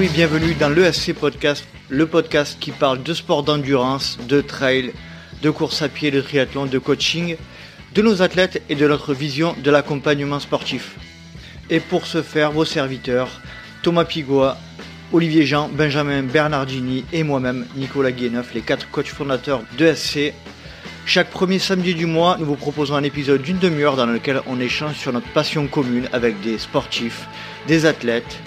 oui, bienvenue dans l'ESC Podcast, le podcast qui parle de sport d'endurance, de trail, de course à pied, de triathlon, de coaching, de nos athlètes et de notre vision de l'accompagnement sportif. Et pour ce faire, vos serviteurs, Thomas Pigois, Olivier Jean, Benjamin Bernardini et moi-même, Nicolas Guéneuf, les quatre coachs fondateurs de SC. Chaque premier samedi du mois, nous vous proposons un épisode d'une demi-heure dans lequel on échange sur notre passion commune avec des sportifs, des athlètes,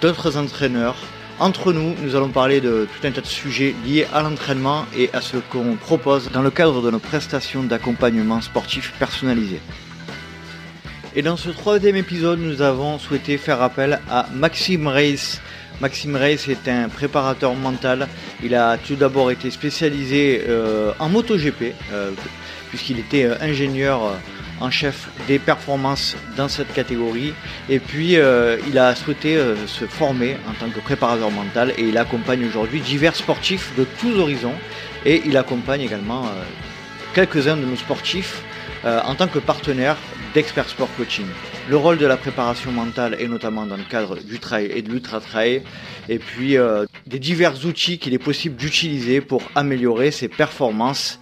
d'autres entraîneurs. Entre nous, nous allons parler de tout un tas de sujets liés à l'entraînement et à ce qu'on propose dans le cadre de nos prestations d'accompagnement sportif personnalisé. Et dans ce troisième épisode, nous avons souhaité faire appel à Maxime Reis. Maxime Reis est un préparateur mental. Il a tout d'abord été spécialisé euh, en MotoGP, euh, puisqu'il était euh, ingénieur euh, en chef des performances dans cette catégorie. Et puis, euh, il a souhaité euh, se former en tant que préparateur mental et il accompagne aujourd'hui divers sportifs de tous horizons. Et il accompagne également euh, quelques-uns de nos sportifs en tant que partenaire d'Expert Sport Coaching. Le rôle de la préparation mentale est notamment dans le cadre du trail et de l'ultra-trail, et puis des divers outils qu'il est possible d'utiliser pour améliorer ses performances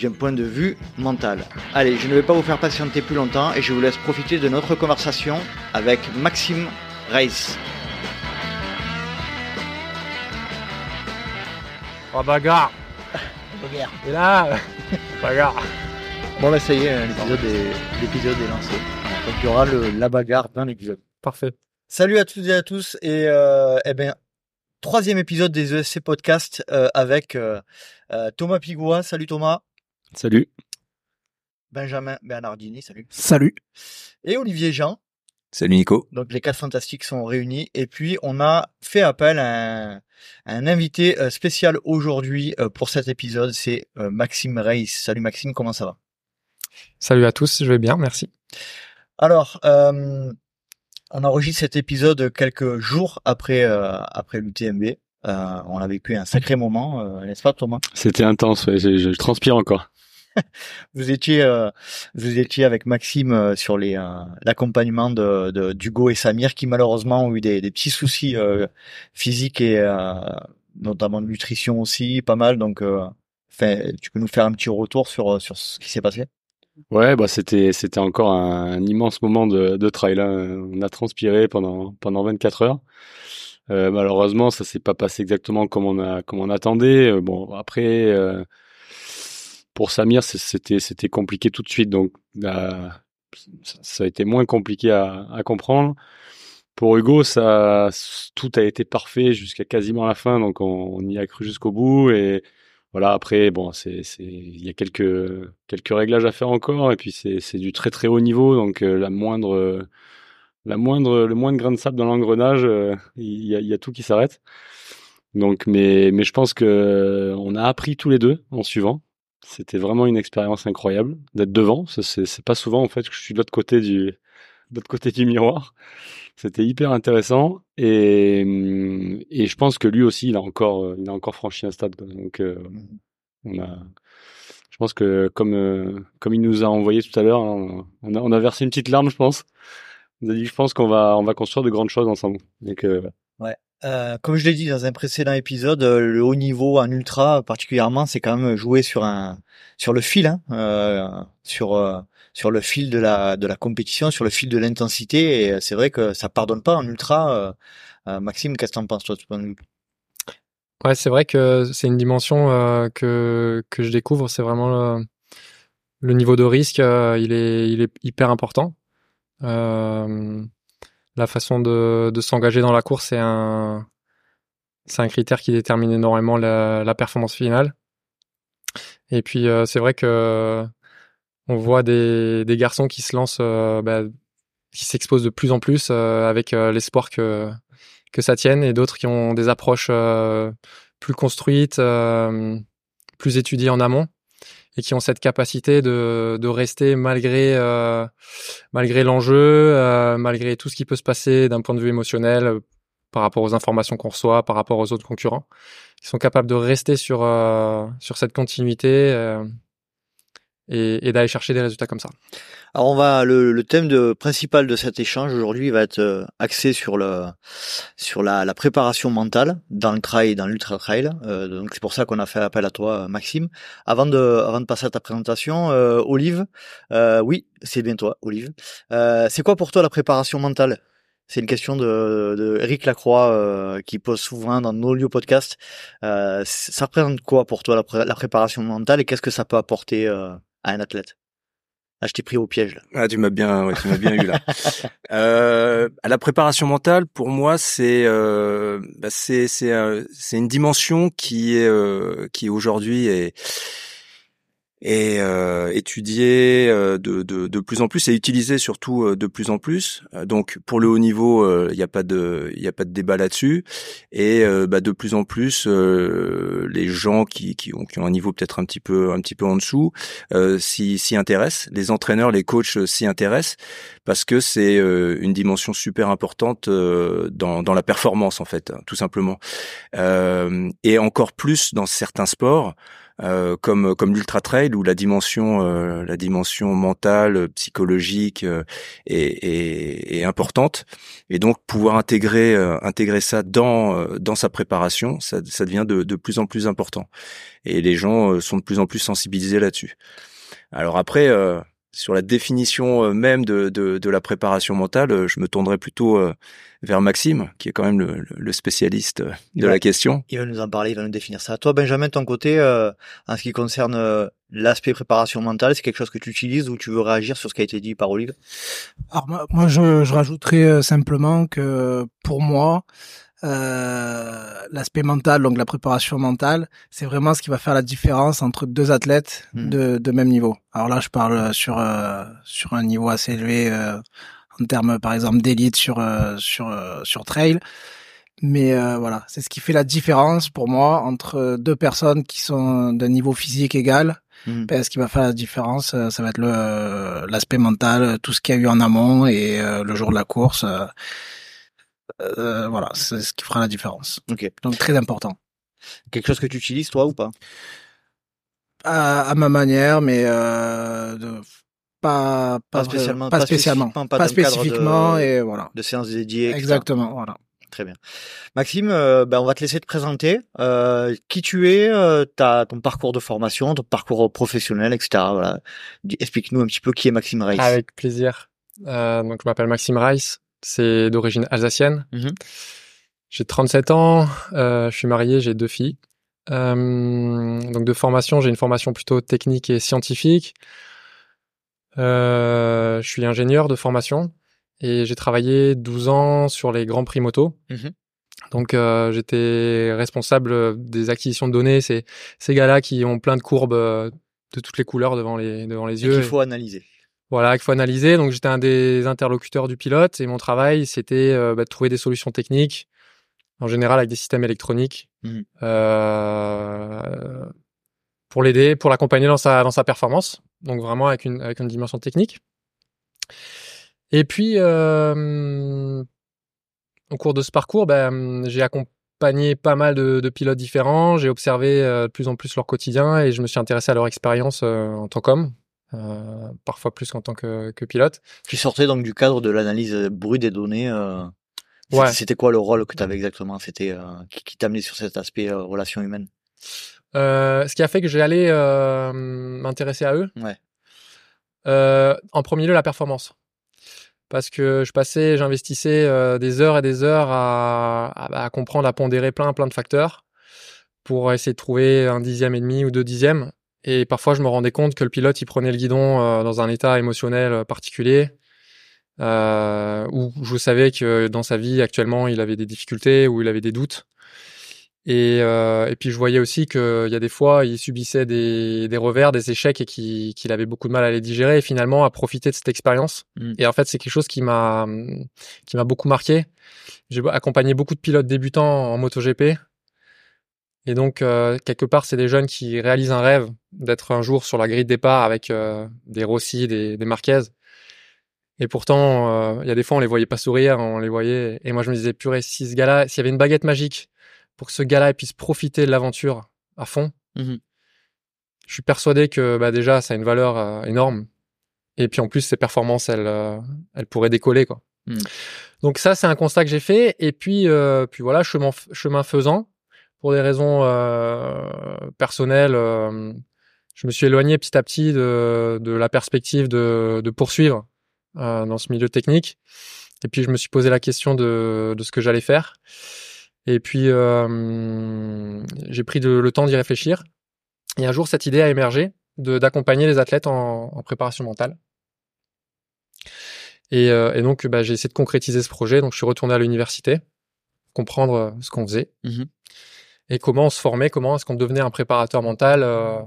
d'un point de vue mental. Allez, je ne vais pas vous faire patienter plus longtemps et je vous laisse profiter de notre conversation avec Maxime Reis. Oh bagarre Et là Bagarre Bon bah ça y est, l'épisode est, l'épisode est lancé. Donc il y aura le, la bagarre dans l'épisode. Parfait. Salut à toutes et à tous et euh, eh ben troisième épisode des ESC Podcast euh, avec euh, euh, Thomas Pigois. Salut Thomas. Salut. Benjamin Bernardini. Salut. Salut. Et Olivier Jean. Salut Nico. Donc les quatre fantastiques sont réunis et puis on a fait appel à un, à un invité euh, spécial aujourd'hui euh, pour cet épisode. C'est euh, Maxime Reis. Salut Maxime, comment ça va? Salut à tous, je vais bien, merci. Alors, euh, on enregistre cet épisode quelques jours après euh, après l'UTMB. Euh, on a vécu un sacré moment, euh, n'est-ce pas Thomas? C'était intense, ouais, je, je transpire encore. Vous étiez euh, vous étiez avec Maxime euh, sur euh, l'accompagnement d'Hugo et Samir qui malheureusement ont eu des, petits soucis physiques et notamment de nutrition aussi, pas mal. Donc, tu peux nous faire un petit retour sur ce qui s'est passé? Ouais, bah c'était c'était encore un, immense moment de, de trail. hein. On a transpiré pendant pendant 24 heures. Malheureusement, ça s'est pas passé exactement comme on a comme on attendait. Bon, après, pour Samir, c'était compliqué tout de suite, donc là, ça, a été moins compliqué à, comprendre. Pour Hugo, tout a été parfait jusqu'à quasiment la fin, donc on, y a cru jusqu'au bout et voilà. Après, bon, il y a quelques réglages à faire encore et puis c'est du très très haut niveau, donc euh, la moindre la moindre le moindre grain de sable dans l'engrenage, euh, il y a, tout qui s'arrête. Donc, mais mais je pense que on a appris tous les deux en suivant. C'était vraiment une expérience incroyable d'être devant. C'est pas souvent en fait que je suis de l'autre côté du l'autre côté du miroir. C'était hyper intéressant et hum, et je pense que lui aussi il a encore euh, il a encore franchi un stade. quoi. Donc euh, on a je pense que comme euh, comme il nous a envoyé tout à l'heure, hein, on a on a versé une petite larme, je pense. On a dit je pense qu'on va on va construire de grandes choses ensemble. Donc euh, Euh, comme je l'ai dit dans un précédent épisode, euh, le haut niveau en ultra particulièrement, c'est quand même jouer sur un sur le fil, hein, euh, sur sur le fil de la de la compétition, sur le fil de l'intensité. Et c'est vrai que ça pardonne pas en ultra. Maxime, qu'est-ce que t'en penses toi Ouais, c'est vrai que c'est une dimension que que je découvre, c'est vraiment le, niveau de risque, il est il est hyper important. La façon de de s'engager dans la course, c'est un c'est un critère qui détermine énormément la, performance finale. Et puis euh, c'est vrai que on voit des des garçons qui se lancent, euh, bah, qui s'exposent de plus en plus euh, avec l'espoir que que ça tienne et d'autres qui ont des approches plus construites, plus étudiées en amont et qui ont cette capacité de, de rester malgré euh, malgré l'enjeu, euh, malgré tout ce qui peut se passer d'un point de vue émotionnel euh, par rapport aux informations qu'on reçoit, par rapport aux autres concurrents, qui sont capables de rester sur euh, sur cette continuité euh, et, et d'aller chercher des résultats comme ça. Alors on va le, le thème de, principal de cet échange aujourd'hui va être euh, axé sur le sur la, la préparation mentale dans le trail, dans l'ultra trail. Euh, donc c'est pour ça qu'on a fait appel à toi, Maxime. Avant de avant de passer à ta présentation, euh, Olive, euh, oui c'est bien toi, Olive. Euh, c'est quoi pour toi la préparation mentale? C'est une question de, de Eric Lacroix euh, qui pose souvent dans nos lieux podcast. Euh, ça représente quoi pour toi la, la préparation mentale et qu'est-ce que ça peut apporter euh, à un athlète ah, je t'ai pris au piège là. Ah, tu m'as bien, ouais, tu m'as bien eu là. euh, à la préparation mentale, pour moi, c'est euh, bah, c'est c'est c'est une dimension qui est euh, qui aujourd'hui est et euh, étudié euh, de, de, de, plus en plus et utilisé surtout euh, de plus en plus. Euh, donc pour le haut niveau, il n'y a pas de il a pas de débat là-dessus et bah, de plus en plus les gens qui, qui, ont, qui ont un niveau peut-être un petit peu un petit peu en dessous s'y, s'y intéressent. Les entraîneurs, les coachs s'y intéressent parce que c'est une dimension super importante dans, dans la performance en fait, tout simplement. et encore plus dans certains sports. Euh, comme comme l'ultra trail où la dimension euh, la dimension mentale psychologique euh, est, est, importante. Et donc pouvoir intégrer intégrer ça dans dans sa préparation ça, ça devient de, de plus en plus important. Et les gens sont de plus en plus sensibilisés là-dessus. Alors après sur la définition même de, de, de, la préparation mentale, je me tournerai plutôt vers Maxime, qui est quand même le, le spécialiste de la question. Il va nous en parler, il va nous définir ça. Toi, Benjamin, de ton côté, euh, en ce qui concerne euh, l'aspect préparation mentale, c'est quelque chose que tu utilises ou tu veux réagir sur ce qui a été dit par Olive Alors moi, je, je rajouterais euh, simplement que pour moi, euh, l'aspect mental, donc la préparation mentale, c'est vraiment ce qui va faire la différence entre deux athlètes hmm. de, de même niveau. Alors là, je parle sur euh, sur un niveau assez élevé euh, en termes par exemple d'élite sur euh, sur euh, sur trail. Mais euh, voilà, c'est ce qui fait la différence pour moi entre deux personnes qui sont d'un niveau physique égal. Mmh. ce qui va faire la différence, ça va être le l'aspect mental, tout ce qu'il y a eu en amont et le jour de la course. Voilà, c'est ce qui fera la différence. Ok. Donc très important. Quelque chose que tu utilises toi ou pas? À, à, ma manière, mais de, pas pas, spécialement pas, spécialement. pas, spécifiquement et voilà. de séances dédiées exactement voilà. Très bien. Maxime euh, ben on va te laisser te présenter. Euh, qui tu es euh, ta ton parcours de formation ton parcours professionnel etc voilà. Explique-nous un petit peu qui est Maxime Rice avec plaisir. Euh, donc je m'appelle Maxime Rice c'est d'origine alsacienne mm-hmm. j'ai 37 ans euh, je suis marié j'ai deux filles donc de formation j'ai une formation plutôt technique et scientifique euh, je suis ingénieur de formation et j'ai travaillé 12 ans sur les grands prix moto. Mmh Donc euh, j'étais responsable des acquisitions de données, c'est ces gars-là qui ont plein de courbes euh, de toutes les couleurs devant les devant les yeux. Qu'il faut analyser. Voilà, qu'il faut analyser. Donc j'étais un des interlocuteurs du pilote et mon travail c'était euh, bah, de trouver des solutions techniques, en général avec des systèmes électroniques, mmh euh, pour l'aider, pour l'accompagner dans sa dans sa performance. Donc vraiment avec une avec une dimension technique. Et puis euh, au cours de ce parcours, ben, j'ai accompagné pas mal de, de pilotes différents. J'ai observé de plus en plus leur quotidien et je me suis intéressé à leur expérience en tant qu'homme. Euh, parfois plus qu'en tant que, que, pilote. Tu sortais donc du cadre de l'analyse brute des données. Ouais. C'était quoi le rôle que tu avais exactement? C'était qui, qui t'amenait sur cet aspect relation humaine euh, ce qui a fait que j'ai allé euh, m'intéresser à eux. Ouais. Euh, en premier lieu, la performance. Parce que je passais, j'investissais euh, des heures et des heures à, à, à, comprendre, à pondérer plein, plein de facteurs pour essayer de trouver un dixième et demi ou deux dixièmes. Et parfois, je me rendais compte que le pilote, il prenait le guidon euh, dans un état émotionnel particulier, euh, où je savais que dans sa vie actuellement, il avait des difficultés, ou il avait des doutes. Et, euh, et puis je voyais aussi qu'il y a des fois, il subissait des, des revers, des échecs et qu'il avait beaucoup de mal à les digérer et finalement à profiter de cette expérience. Mm. Et en fait, c'est quelque chose qui m'a qui m'a beaucoup marqué. J'ai accompagné beaucoup de pilotes débutants en MotoGP. Et donc, euh, quelque part, c'est des jeunes qui réalisent un rêve d'être un jour sur la grille de départ avec euh, des Rossi, des, des Marquez. Et pourtant, euh, il y a des fois, on les voyait pas sourire, on les voyait. Et moi, je me disais, purée, si ce gars-là, s'il y avait une baguette magique pour que ce gars-là puisse profiter de l'aventure à fond, mmh je suis persuadé que bah, déjà ça a une valeur euh, énorme et puis en plus ses performances elles euh, elles pourraient décoller quoi. Hmm. Donc ça c'est un constat que j'ai fait et puis euh, puis voilà chemin chemin faisant pour des raisons personnelles je me suis éloigné petit à petit de, de la perspective de, de poursuivre dans ce milieu technique et puis je me suis posé la question de, de ce que j'allais faire et puis j'ai pris le temps d'y réfléchir et un jour, cette idée a émergé d'accompagner les athlètes en, en préparation mentale. Et, euh, et donc, bah, j'ai essayé de concrétiser ce projet. Donc, je suis retourné à l'université, comprendre euh, ce qu'on faisait Mhm. Et comment on se formait, comment est-ce qu'on devenait un préparateur mental euh,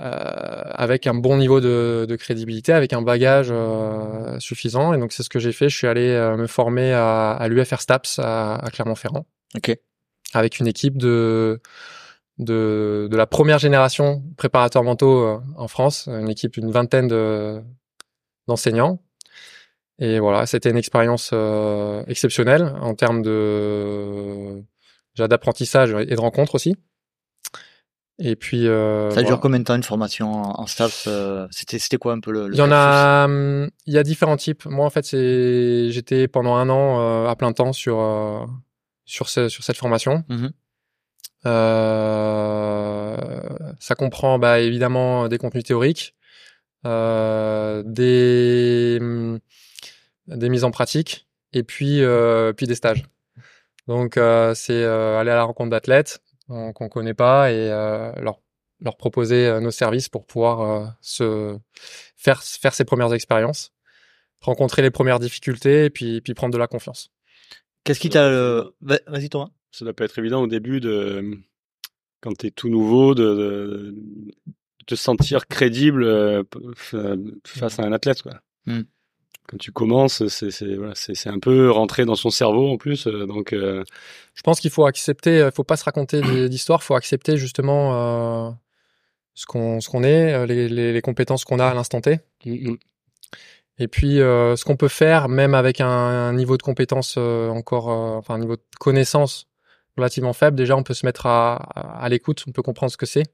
euh, avec un bon niveau de, de crédibilité, avec un bagage euh, suffisant. Et donc, c'est ce que j'ai fait. Je suis allé euh, me former à, à l'UFR STAPS à, à Clermont-Ferrand Ok. avec une équipe de de, de la première génération préparateurs mentaux euh, en France, une équipe d'une vingtaine de d'enseignants. Et voilà, c'était une expérience euh, exceptionnelle en termes de d'apprentissage et de rencontres aussi. Et puis euh, Ça dure voilà. combien de temps une formation en, staff euh, C'était c'était quoi un peu le, le Il y en a, hum, il y a différents types. Moi, en fait, c'est, j'étais pendant un an euh, à plein temps sur euh, sur ce- sur cette formation. Mhm. Euh, ça comprend bah, évidemment des contenus théoriques, euh, des hum, des mises en pratique et puis euh, puis des stages. Donc euh, c'est euh, aller à la rencontre d'athlètes euh, qu'on connaît pas et euh, leur leur proposer euh, nos services pour pouvoir euh, se faire faire ses premières expériences, rencontrer les premières difficultés et puis puis prendre de la confiance. Qu'est-ce qui t'a... euh, va- Vas-y Thomas. Ça doit pas être évident au début de quand t'es tout nouveau de, de, de te sentir crédible euh, f- face à un athlète quoi. Mm. Quand tu commences, c'est c'est voilà, c'est c'est un peu rentrer dans son cerveau en plus, euh, donc euh, Je pense qu'il faut accepter, il faut pas se raconter d'histoires, faut accepter justement euh, ce qu'on ce qu'on est, euh, les, les, les compétences qu'on a à l'instant T, mm, mm. et puis euh, ce qu'on peut faire, même avec un, un niveau de compétence euh, encore, euh, enfin un niveau de connaissance relativement faible. Déjà, on peut se mettre à, à, à l'écoute, on peut comprendre ce que c'est,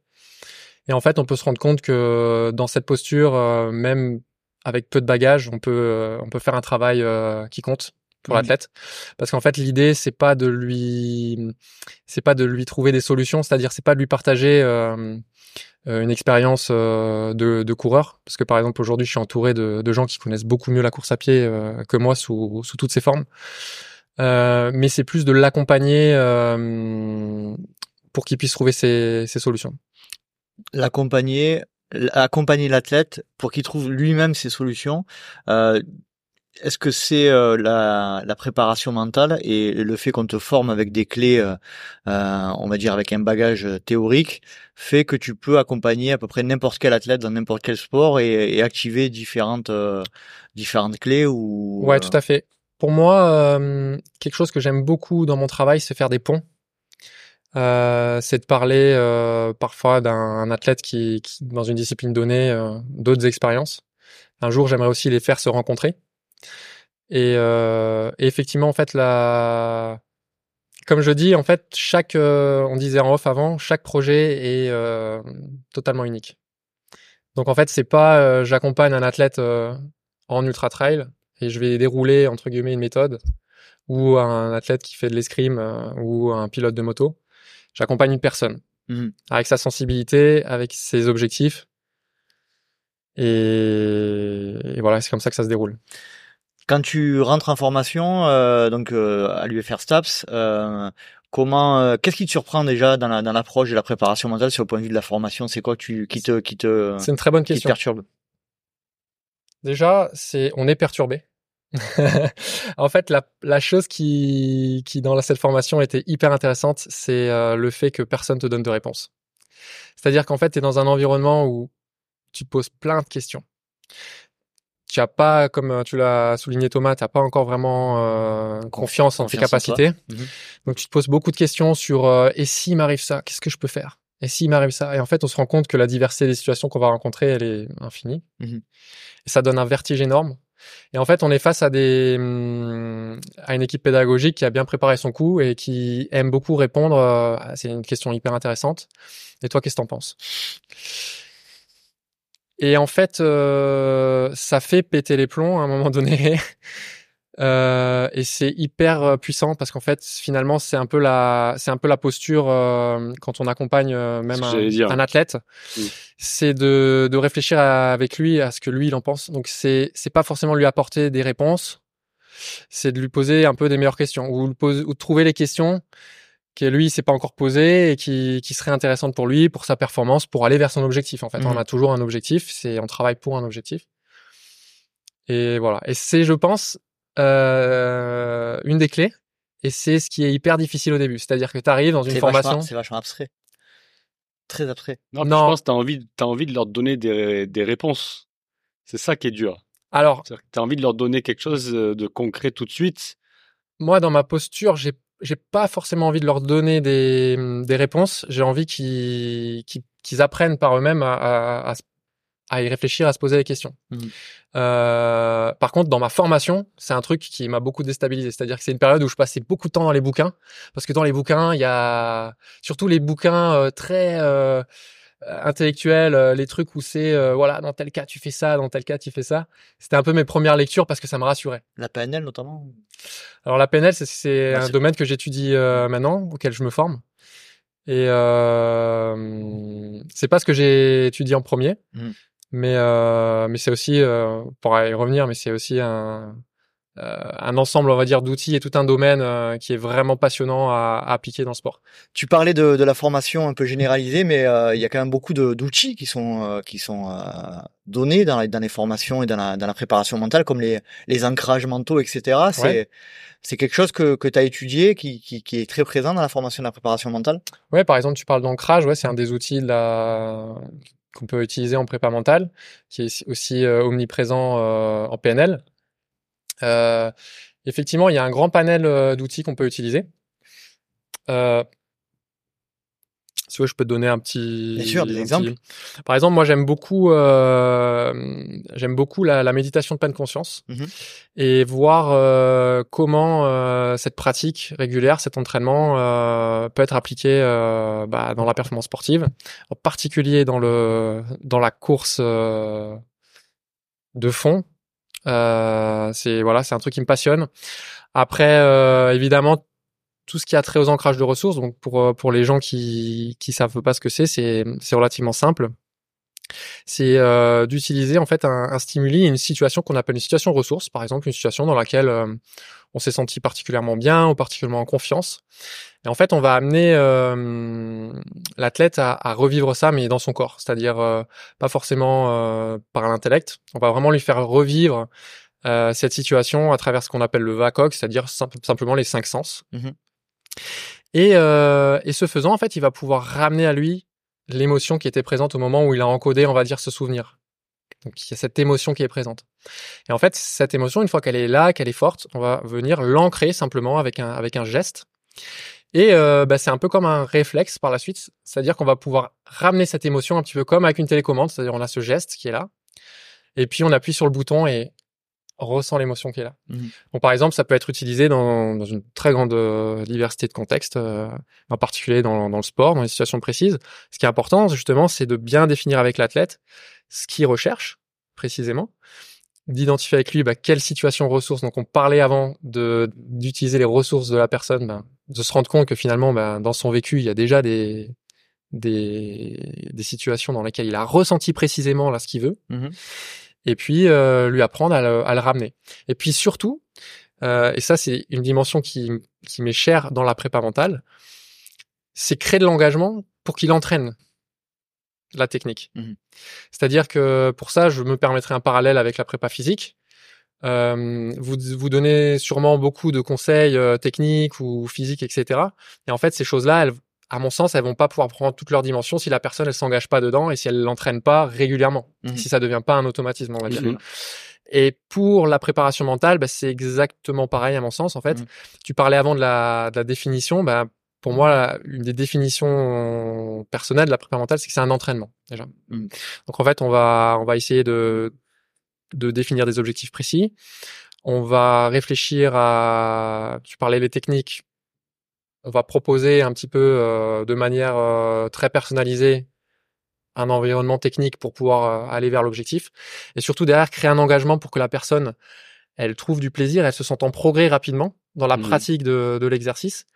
et en fait, on peut se rendre compte que dans cette posture, euh, même avec peu de bagages, on peut euh, on peut faire un travail euh, qui compte pour l'athlète, parce qu'en fait, l'idée c'est pas de lui c'est pas de lui trouver des solutions, c'est-à-dire c'est pas de lui partager euh, une expérience euh, de, de coureur, parce que par exemple aujourd'hui je suis entouré de, de gens qui connaissent beaucoup mieux la course à pied euh, que moi sous, sous toutes ses formes, mais c'est plus de l'accompagner pour qu'il puisse trouver ses, ses solutions. L'accompagner, accompagner l'athlète pour qu'il trouve lui-même ses solutions. Euh, Est-ce que c'est euh, la, la préparation mentale et le fait qu'on te forme avec des clés, euh, euh, on va dire avec un bagage théorique, fait que tu peux accompagner à peu près n'importe quel athlète dans n'importe quel sport et, et activer différentes euh, différentes clés ou Ouais, tout à fait. Pour moi, euh, quelque chose que j'aime beaucoup dans mon travail, c'est faire des ponts. Euh, c'est de parler euh, parfois d'un athlète qui, qui, dans une discipline donnée, euh, d'autres expériences. Un jour, j'aimerais aussi les faire se rencontrer. Et, euh, et effectivement, en fait, la, comme je dis, en fait, chaque, euh, on disait en off avant, chaque projet est euh, totalement unique. Donc en fait, c'est pas, j'accompagne un athlète en ultra trail et je vais dérouler entre guillemets une méthode ou un athlète qui fait de l'escrime ou un pilote de moto. J'accompagne une personne Mhm. avec sa sensibilité, avec ses objectifs. Et, et voilà, c'est comme ça que ça se déroule. Quand tu rentres en formation, euh, donc euh, à l'UFR Staps, euh, comment, euh, qu'est-ce qui te surprend déjà dans la dans l'approche de la préparation mentale sur le point de vue de la formation? C'est quoi tu qui te qui te C'est une très bonne qui te question. perturbe? Déjà, c'est on est perturbé. en fait, la, la chose qui, qui dans la, cette formation était hyper intéressante, c'est euh, le fait que personne te donne de réponse. C'est-à-dire qu'en fait, tu es dans un environnement où tu te poses plein de questions. Tu as pas, comme euh, tu l'as souligné Thomas, tu n'as pas encore vraiment euh, confiance en tes en capacités. Mhm. Donc tu te poses beaucoup de questions sur euh, et s'il m'arrive ça, qu'est-ce que je peux faire? Et s'il m'arrive ça? Et en fait, on se rend compte que la diversité des situations qu'on va rencontrer, elle est infinie. Mhm. Et ça donne un vertige énorme. Et en fait, on est face à des à une équipe pédagogique qui a bien préparé son coup et qui aime beaucoup répondre. euh, C'est une question hyper intéressante. Et toi, qu'est-ce que t'en penses? Et en fait, euh, ça fait péter les plombs à un moment donné. Euh, et c'est hyper euh, puissant parce qu'en fait, finalement, c'est un peu la, c'est un peu la posture euh, quand on accompagne euh, même un, un athlète, Mm. c'est de, de réfléchir à- avec lui à ce que lui il en pense. Donc c'est, c'est pas forcément lui apporter des réponses, c'est de lui poser un peu des meilleures questions ou, pose- ou de trouver les questions que lui s'est pas encore posées et qui, qui seraient intéressantes pour lui, pour sa performance, pour aller vers son objectif. En fait, on a toujours un objectif, c'est on travaille pour un objectif. Et voilà. Et c'est, je pense, euh, une des clés. Et c'est ce qui est hyper difficile au début. C'est-à-dire que tu arrives dans une formation. c'est vachement abstrait. Très abstrait. Non, Non. je pense que t'as envie, t'as envie de leur donner des, des réponses. C'est ça qui est dur. Alors, que t'as envie de leur donner quelque chose euh, de concret tout de suite. moi, dans ma posture, j'ai j'ai pas forcément envie de leur donner des, des réponses. J'ai envie qu'ils qu'ils qu'ils apprennent par eux-mêmes à, à, à, se- à y réfléchir, à se poser des questions. Mhm. Euh, par contre, dans ma formation, c'est un truc qui m'a beaucoup déstabilisé. C'est-à-dire que c'est une période où je passais beaucoup de temps dans les bouquins, parce que dans les bouquins, il y a surtout les bouquins euh, très euh, intellectuels, euh, les trucs où c'est euh, voilà, dans tel cas tu fais ça, dans tel cas tu fais ça. C'était un peu mes premières lectures parce que ça me rassurait. La PNL notamment. Alors la PNL, c'est- c'est Ouais, un c'est- domaine que j'étudie euh, maintenant, auquel je me forme. Et euh, c'est pas ce que j'ai étudié en premier, Mhm. Mais euh, mais c'est aussi, euh, pour y revenir, mais c'est aussi un euh, un ensemble, on va dire, d'outils et tout un domaine euh, qui est vraiment passionnant à, à appliquer dans le sport. Tu parlais de, de la formation un peu généralisée, mais euh, il y a quand même beaucoup d'outils qui sont euh, qui sont euh, donnés dans, les- dans les formations et dans la, dans la préparation mentale, comme les, les ancrages mentaux, etc. C'est Ouais. c'est quelque chose que, que tu as étudié, qui, qui, qui est très présent dans la formation de la préparation mentale? Ouais, par exemple, tu parles d'ancrage, ouais, c'est un des outils de la... qu'on peut utiliser en prépa mentale, qui est aussi euh, omniprésent euh, en PNL. Euh, effectivement, il y a un grand panel d'outils qu'on peut utiliser. Tu veux, je peux te donner un petit. Bien sûr, des exemples. Par exemple, moi, j'aime beaucoup, euh, j'aime beaucoup la, la méditation de pleine conscience Mhm. et voir euh, comment euh, cette pratique régulière, cet entraînement euh, peut être appliqué euh, bah, dans la performance sportive, en particulier dans le dans la course euh, de fond. Euh, c'est voilà, c'est un truc qui me passionne. Après, euh, évidemment, tout ce qui a trait aux ancrages de ressources. Donc pour euh, pour les gens qui qui savent pas ce que c'est, c'est c'est relativement simple. C'est euh, d'utiliser en fait un, un stimuli, une situation qu'on appelle une situation ressource, par exemple une situation dans laquelle euh, on s'est senti particulièrement bien ou particulièrement en confiance. Et en fait, on va amener euh, l'athlète à, à revivre ça, mais dans son corps, c'est-à-dire euh, pas forcément euh, par l'intellect. On va vraiment lui faire revivre euh, cette situation à travers ce qu'on appelle le VACOG, c'est-à-dire simple- simplement les cinq sens. Mhm. Et, euh, et ce faisant, en fait, il va pouvoir ramener à lui l'émotion qui était présente au moment où il a encodé, on va dire, ce souvenir. Donc il y a cette émotion qui est présente. Et en fait, cette émotion, une fois qu'elle est là, qu'elle est forte, on va venir l'ancrer simplement avec un avec un geste. Et euh, bah, c'est un peu comme un réflexe par la suite, c'est-à-dire qu'on va pouvoir ramener cette émotion un petit peu comme avec une télécommande, c'est-à-dire on a ce geste qui est là, et puis on appuie sur le bouton et ressent l'émotion qui est là. Mhm. Donc par exemple, ça peut être utilisé dans, dans une très grande euh, diversité de contextes, euh, en particulier dans, dans le sport, dans les situations précises. Ce qui est important, justement, c'est de bien définir avec l'athlète ce qu'il recherche précisément, d'identifier avec lui bah, quelle situation ressources. Donc on parlait avant de d'utiliser les ressources de la personne, bah, de se rendre compte que finalement, bah, dans son vécu, il y a déjà des des, des situations dans lesquelles il a ressenti précisément là ce qu'il veut Mhm. Et puis euh, lui apprendre à le, à le ramener. Et puis surtout, euh, et ça c'est une dimension qui, qui m'est chère dans la prépa mentale, c'est créer de l'engagement pour qu'il entraîne la technique. Mhm. C'est-à-dire que pour ça, je me permettrai un parallèle avec la prépa physique. Euh, vous vous donnez sûrement beaucoup de conseils euh, techniques ou physiques, etc. Et en fait, ces choses-là, elles, à mon sens, elles vont pas pouvoir prendre toute leur dimension si la personne elle s'engage pas dedans et si elle l'entraîne pas régulièrement, Mhm. si ça devient pas un automatisme, on va dire. Mhm. Et pour la préparation mentale, bah, c'est exactement pareil à mon sens. En fait, Mhm. tu parlais avant de la, de la définition. Bah, pour moi, une des définitions personnelles de la préparation mentale, c'est que c'est un entraînement déjà. Donc en fait, on va on va essayer de de définir des objectifs précis. On va réfléchir à, tu parlais les techniques. On va proposer un petit peu euh, de manière euh, très personnalisée un environnement technique pour pouvoir aller vers l'objectif. Et surtout derrière, créer un engagement pour que la personne, elle trouve du plaisir, elle se sente en progrès rapidement dans la Mmh. pratique de, de l'exercice,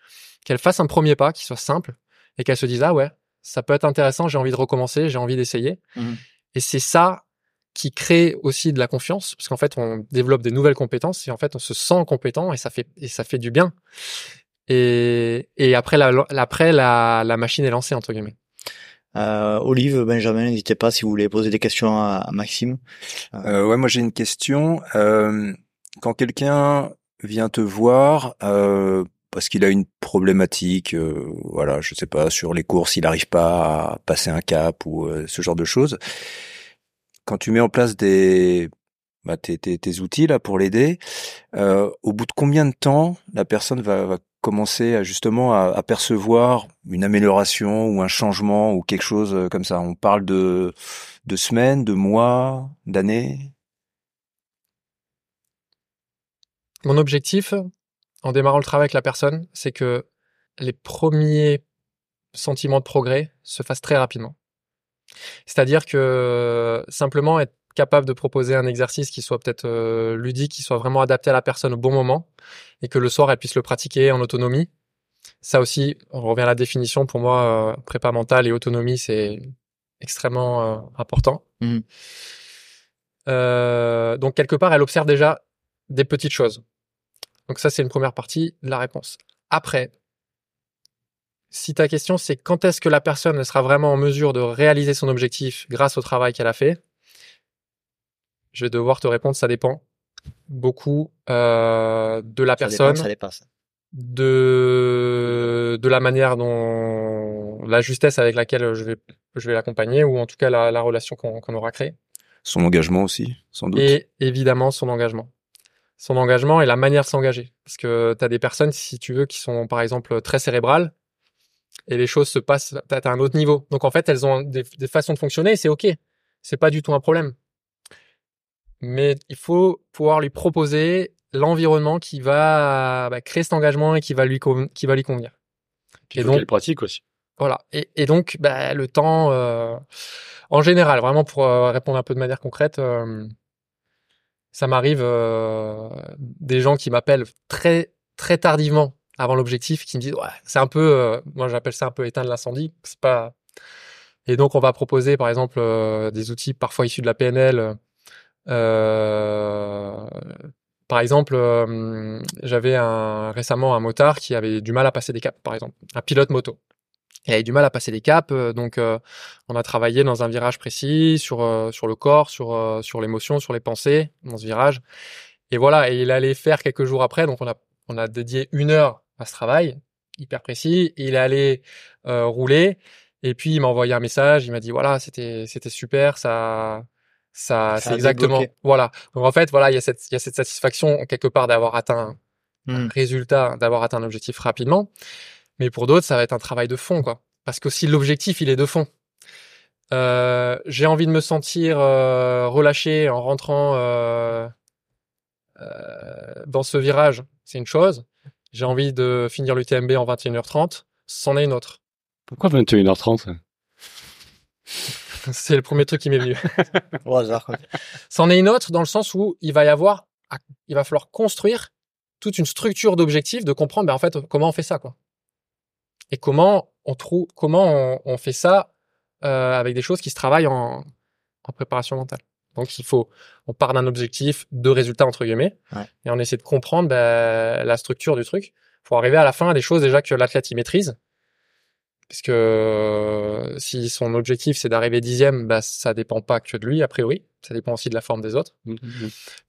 qu'elle fasse un premier pas qui soit simple et qu'elle se dise ah ouais, ça peut être intéressant, j'ai envie de recommencer, j'ai envie d'essayer. Mhm. Et c'est ça qui crée aussi de la confiance parce qu'en fait on développe des nouvelles compétences et en fait on se sent compétent et ça fait et ça fait du bien. Et, et après la, après la, la machine est lancée entre guillemets. Euh, Olive, Benjamin, n'hésitez pas si vous voulez poser des questions à, à Maxime. Euh, ouais, moi j'ai une question. Euh, quand quelqu'un vient te voir euh, parce qu'il a une problématique, euh, voilà, je sais pas, sur les courses, il n'arrive pas à passer un cap ou euh, ce genre de choses. Quand tu mets en place des bah, tes, tes, tes outils là pour l'aider, euh, au bout de combien de temps la personne va, va commencer à, justement à, percevoir une amélioration ou un changement ou quelque chose euh, comme ça On parle de de semaines, de mois, d'années? Mon objectif, en démarrant le travail avec la personne, c'est que les premiers sentiments de progrès se fassent très rapidement. C'est-à-dire que simplement être capable de proposer un exercice qui soit peut-être euh, ludique, qui soit vraiment adapté à la personne au bon moment, et que le soir elle puisse le pratiquer en autonomie. Ça aussi, on revient à la définition. Pour moi, euh, prépa mentale et autonomie, c'est extrêmement euh, important. Mhm. Euh, donc quelque part, elle observe déjà des petites choses. Donc ça, c'est une première partie de la réponse. Après, si ta question c'est quand est-ce que la personne sera vraiment en mesure de réaliser son objectif grâce au travail qu'elle a fait, je vais devoir te répondre, ça dépend beaucoup euh, de la Ça dépend, personne, ça dépasse. de de la manière dont la justesse avec laquelle je vais je vais l'accompagner ou en tout cas la, la relation qu'on qu'on aura créée Son engagement aussi, sans doute. et évidemment son engagement. Son engagement et la manière de s'engager. Parce que tu as des personnes, si tu veux, qui sont par exemple très cérébrales et les choses se passent à un autre niveau. Donc en fait, elles ont des, des façons de fonctionner et c'est OK. C'est pas du tout un problème. Mais il faut pouvoir lui proposer l'environnement qui va bah, créer cet engagement et qui va lui, qui va lui convenir. Et donc- qu'elle pratique aussi. Voilà. Et, et donc, bah, le temps, euh, en général, vraiment pour euh, répondre un peu de manière concrète, euh, ça m'arrive euh, des gens qui m'appellent très très tardivement avant l'objectif, qui me disent ouais, c'est un peu, euh, moi j'appelle ça un peu éteindre l'incendie. C'est pas. Et donc on va proposer par exemple euh, des outils parfois issus de la PNL. Euh, par exemple, euh, j'avais un, récemment un motard qui avait du mal à passer des caps, par exemple, un pilote moto. Il avait du mal à passer des caps, euh, donc on a travaillé dans un virage précis sur sur le corps, sur sur l'émotion, sur les pensées dans ce virage. Et voilà, et il allait faire quelques jours après, donc on a on a dédié une heure à ce travail hyper précis. Il allé euh, rouler et puis il m'a envoyé un message. Il m'a dit voilà, c'était c'était super, ça ça, Ça c'est exactement débloqué. voilà. Donc en fait voilà, il y a cette il y a cette satisfaction quelque part d'avoir atteint Hmm. résultat, d'avoir atteint un objectif rapidement. Mais pour d'autres, ça va être un travail de fond, quoi. Parce que si l'objectif, il est de fond. Euh, j'ai envie de me sentir euh, relâché en rentrant euh, euh, dans ce virage, c'est une chose. J'ai envie de finir l'UTMB en 21h30, c'en est une autre. Pourquoi 21h30 c'est le premier truc qui m'est venu. Au hasard. C'en est une autre dans le sens où il va y avoir, il va falloir construire toute une structure d'objectifs, de comprendre, ben en fait, comment on fait ça, quoi. Et comment on trouve, comment on, on fait ça euh, avec des choses qui se travaillent en, en préparation mentale. Donc il faut, on part d'un objectif de résultat entre guillemets, Ouais. et on essaie de comprendre ben, la structure du truc pour arriver à la fin à des choses déjà que l'athlète y maîtrise. Puisque euh, si son objectif c'est d'arriver dixième, bah, ça dépend pas que de lui a priori, ça dépend aussi de la forme des autres.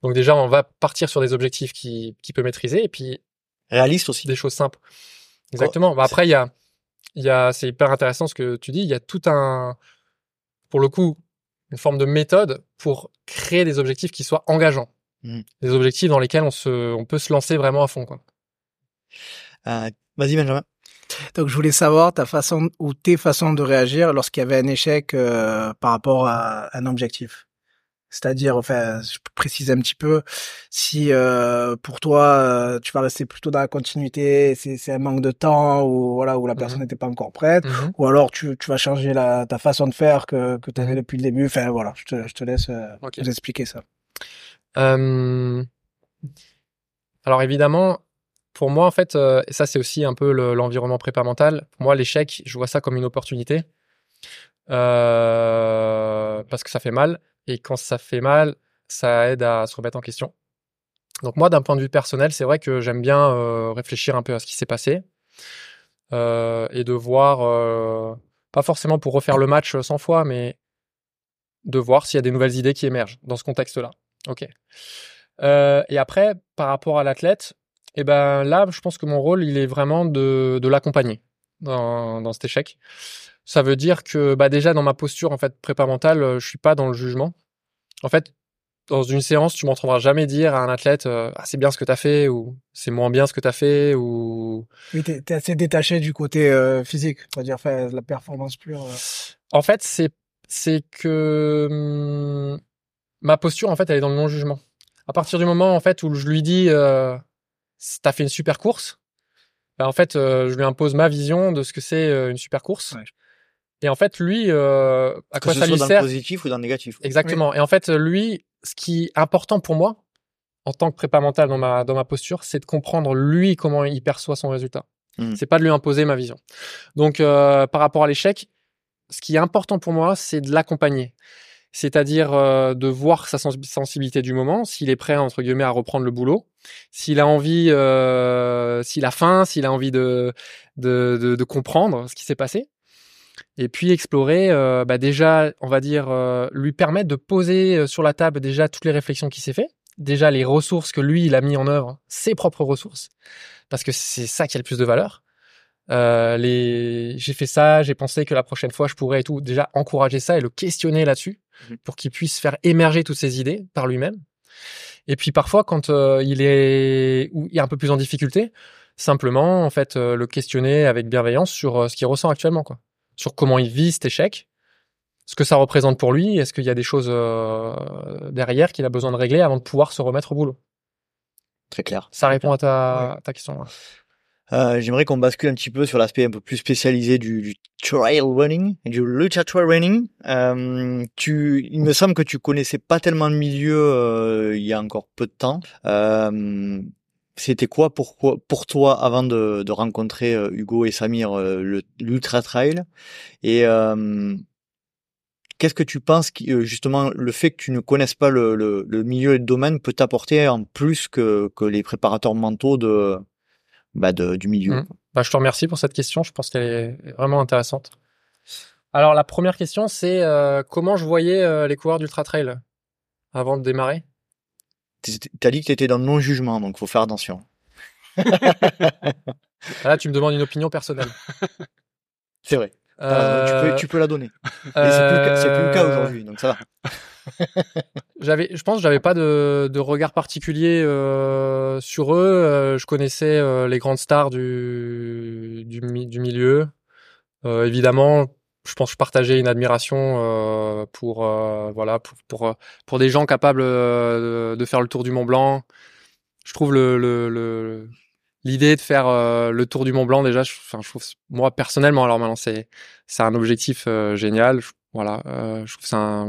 Donc déjà on va partir sur des objectifs qui, qui peut maîtriser et puis Réaliste aussi. des choses simples. Exactement. Bah, après, il y a, il y a, c'est hyper intéressant ce que tu dis. Il y a tout un, pour le coup, une forme de méthode pour créer des objectifs qui soient engageants. Des objectifs dans lesquels on se, on peut se lancer vraiment à fond, quoi. Euh, Vas-y Benjamin. Donc je voulais savoir ta façon ou tes façons de réagir lorsqu'il y avait un échec euh, par rapport à un objectif. C'est-à-dire, enfin, je peux préciser un petit peu, si euh, pour toi, euh, tu vas rester plutôt dans la continuité, c'est un manque de temps ou voilà où la personne Mhm. n'était pas encore prête, Mhm. ou alors tu, tu vas changer la, ta façon de faire que, que tu avais Mhm. depuis le début. Enfin voilà, je te, je te laisse euh, Ok. nous expliquer ça. Euh, Alors évidemment, pour moi en fait, euh, et ça c'est aussi un peu le- l'environnement mental. Pour moi, l'échec, je vois ça comme une opportunité Euh, parce que ça fait mal et quand ça fait mal, ça aide à se remettre en question. Donc moi, d'un point de vue personnel, c'est vrai que j'aime bien euh, réfléchir un peu à ce qui s'est passé et de voir, pas forcément pour refaire le match 100 fois, mais de voir s'il y a des nouvelles idées qui émergent dans ce contexte-là. Ok. Et après, par rapport à l'athlète, eh ben là, je pense que mon rôle, il est vraiment de, de l'accompagner dans, dans cet échec. Ça veut dire que bah déjà dans ma posture en fait prépa mentale, euh, je suis pas dans le jugement. En fait, dans une séance, tu m'entendras jamais dire à un athlète euh, ah, c'est bien ce que tu as fait ou c'est moins bien ce que tu as fait ou Oui, t'es es assez détaché du côté euh, physique, on va dire, enfin, la performance pure. euh. En fait, c'est c'est que hum, ma posture en fait, elle est dans le non jugement. À partir du moment en fait où je lui dis euh, t'as fait une super course, ben, en fait euh, je lui impose ma vision de ce que c'est euh, une super course. Ouais. Et en fait lui euh, à Que quoi ce ça soit lui dans le sert positif ou dans le négatif. Exactement. Et en fait lui ce qui est important pour moi en tant que prépa mental dans ma dans ma posture, c'est de comprendre lui comment il perçoit son résultat. Mm. C'est pas de lui imposer ma vision. Donc euh, par rapport à l'échec, ce qui est important pour moi, c'est de l'accompagner. C'est-à-dire euh, de voir sa sens- sensibilité du moment, s'il est prêt entre guillemets à reprendre le boulot, s'il a envie, euh, s'il a faim, s'il a envie de, de, de, de comprendre ce qui s'est passé, et puis explorer, euh, bah déjà, on va dire, euh, lui permettre de poser euh, sur la table déjà toutes les réflexions qu'il s'est fait, déjà les ressources que lui il a mis en œuvre, ses propres ressources, parce que c'est ça qui a le plus de valeur. Euh, les, j'ai fait ça, j'ai pensé que la prochaine fois je pourrais et tout. Déjà encourager ça et le questionner là-dessus. Pour qu'il puisse faire émerger toutes ses idées par lui-même. Et puis parfois quand euh, il est ou il est un peu plus en difficulté, simplement en fait euh, le questionner avec bienveillance sur euh, ce qu'il ressent actuellement quoi, sur comment il vit cet échec, ce que ça représente pour lui, est-ce qu'il y a des choses derrière qu'il a besoin de régler avant de pouvoir se remettre au boulot? Très clair. Ça répond à ta, ta question. Euh, J'aimerais qu'on bascule un petit peu sur l'aspect un peu plus spécialisé du, du trail running du ultra trail running. Euh, tu, il me semble que tu connaissais pas tellement le milieu euh, il y a encore peu de temps. Euh, C'était quoi pour, pour toi avant de, de rencontrer euh, Hugo et Samir euh, le- l'ultra trail? Et Qu'est-ce que tu penses qui, euh, justement le fait que tu ne connaisses pas le, le, le milieu et le domaine peut t'apporter en plus que, que les préparateurs mentaux de, bah de du milieu Mm. Bah, je te remercie pour cette question. Je pense qu'elle est vraiment intéressante. Alors, la première question, c'est euh, comment je voyais euh, les coureurs d'ultra trail avant de démarrer? Tu as dit que tu étais dans le non-jugement, donc faut faire attention. Là, tu me demandes une opinion personnelle. C'est vrai. Tu, Euh, peux, tu peux la donner. Mais c'est plus, le cas- c'est plus le cas aujourd'hui, donc ça va. J'avais, je pense, que j'avais pas de, regard particulier euh, sur eux. Euh, je connaissais euh, les grandes stars du du, mi- du milieu. Évidemment, je pense que je partageais une admiration pour voilà pour pour pour des gens capables de, faire le tour du Mont Blanc. Je trouve le le, l'idée de faire le tour du Mont Blanc déjà. Je, trouve moi personnellement, alors maintenant c'est c'est un objectif génial. Voilà, euh,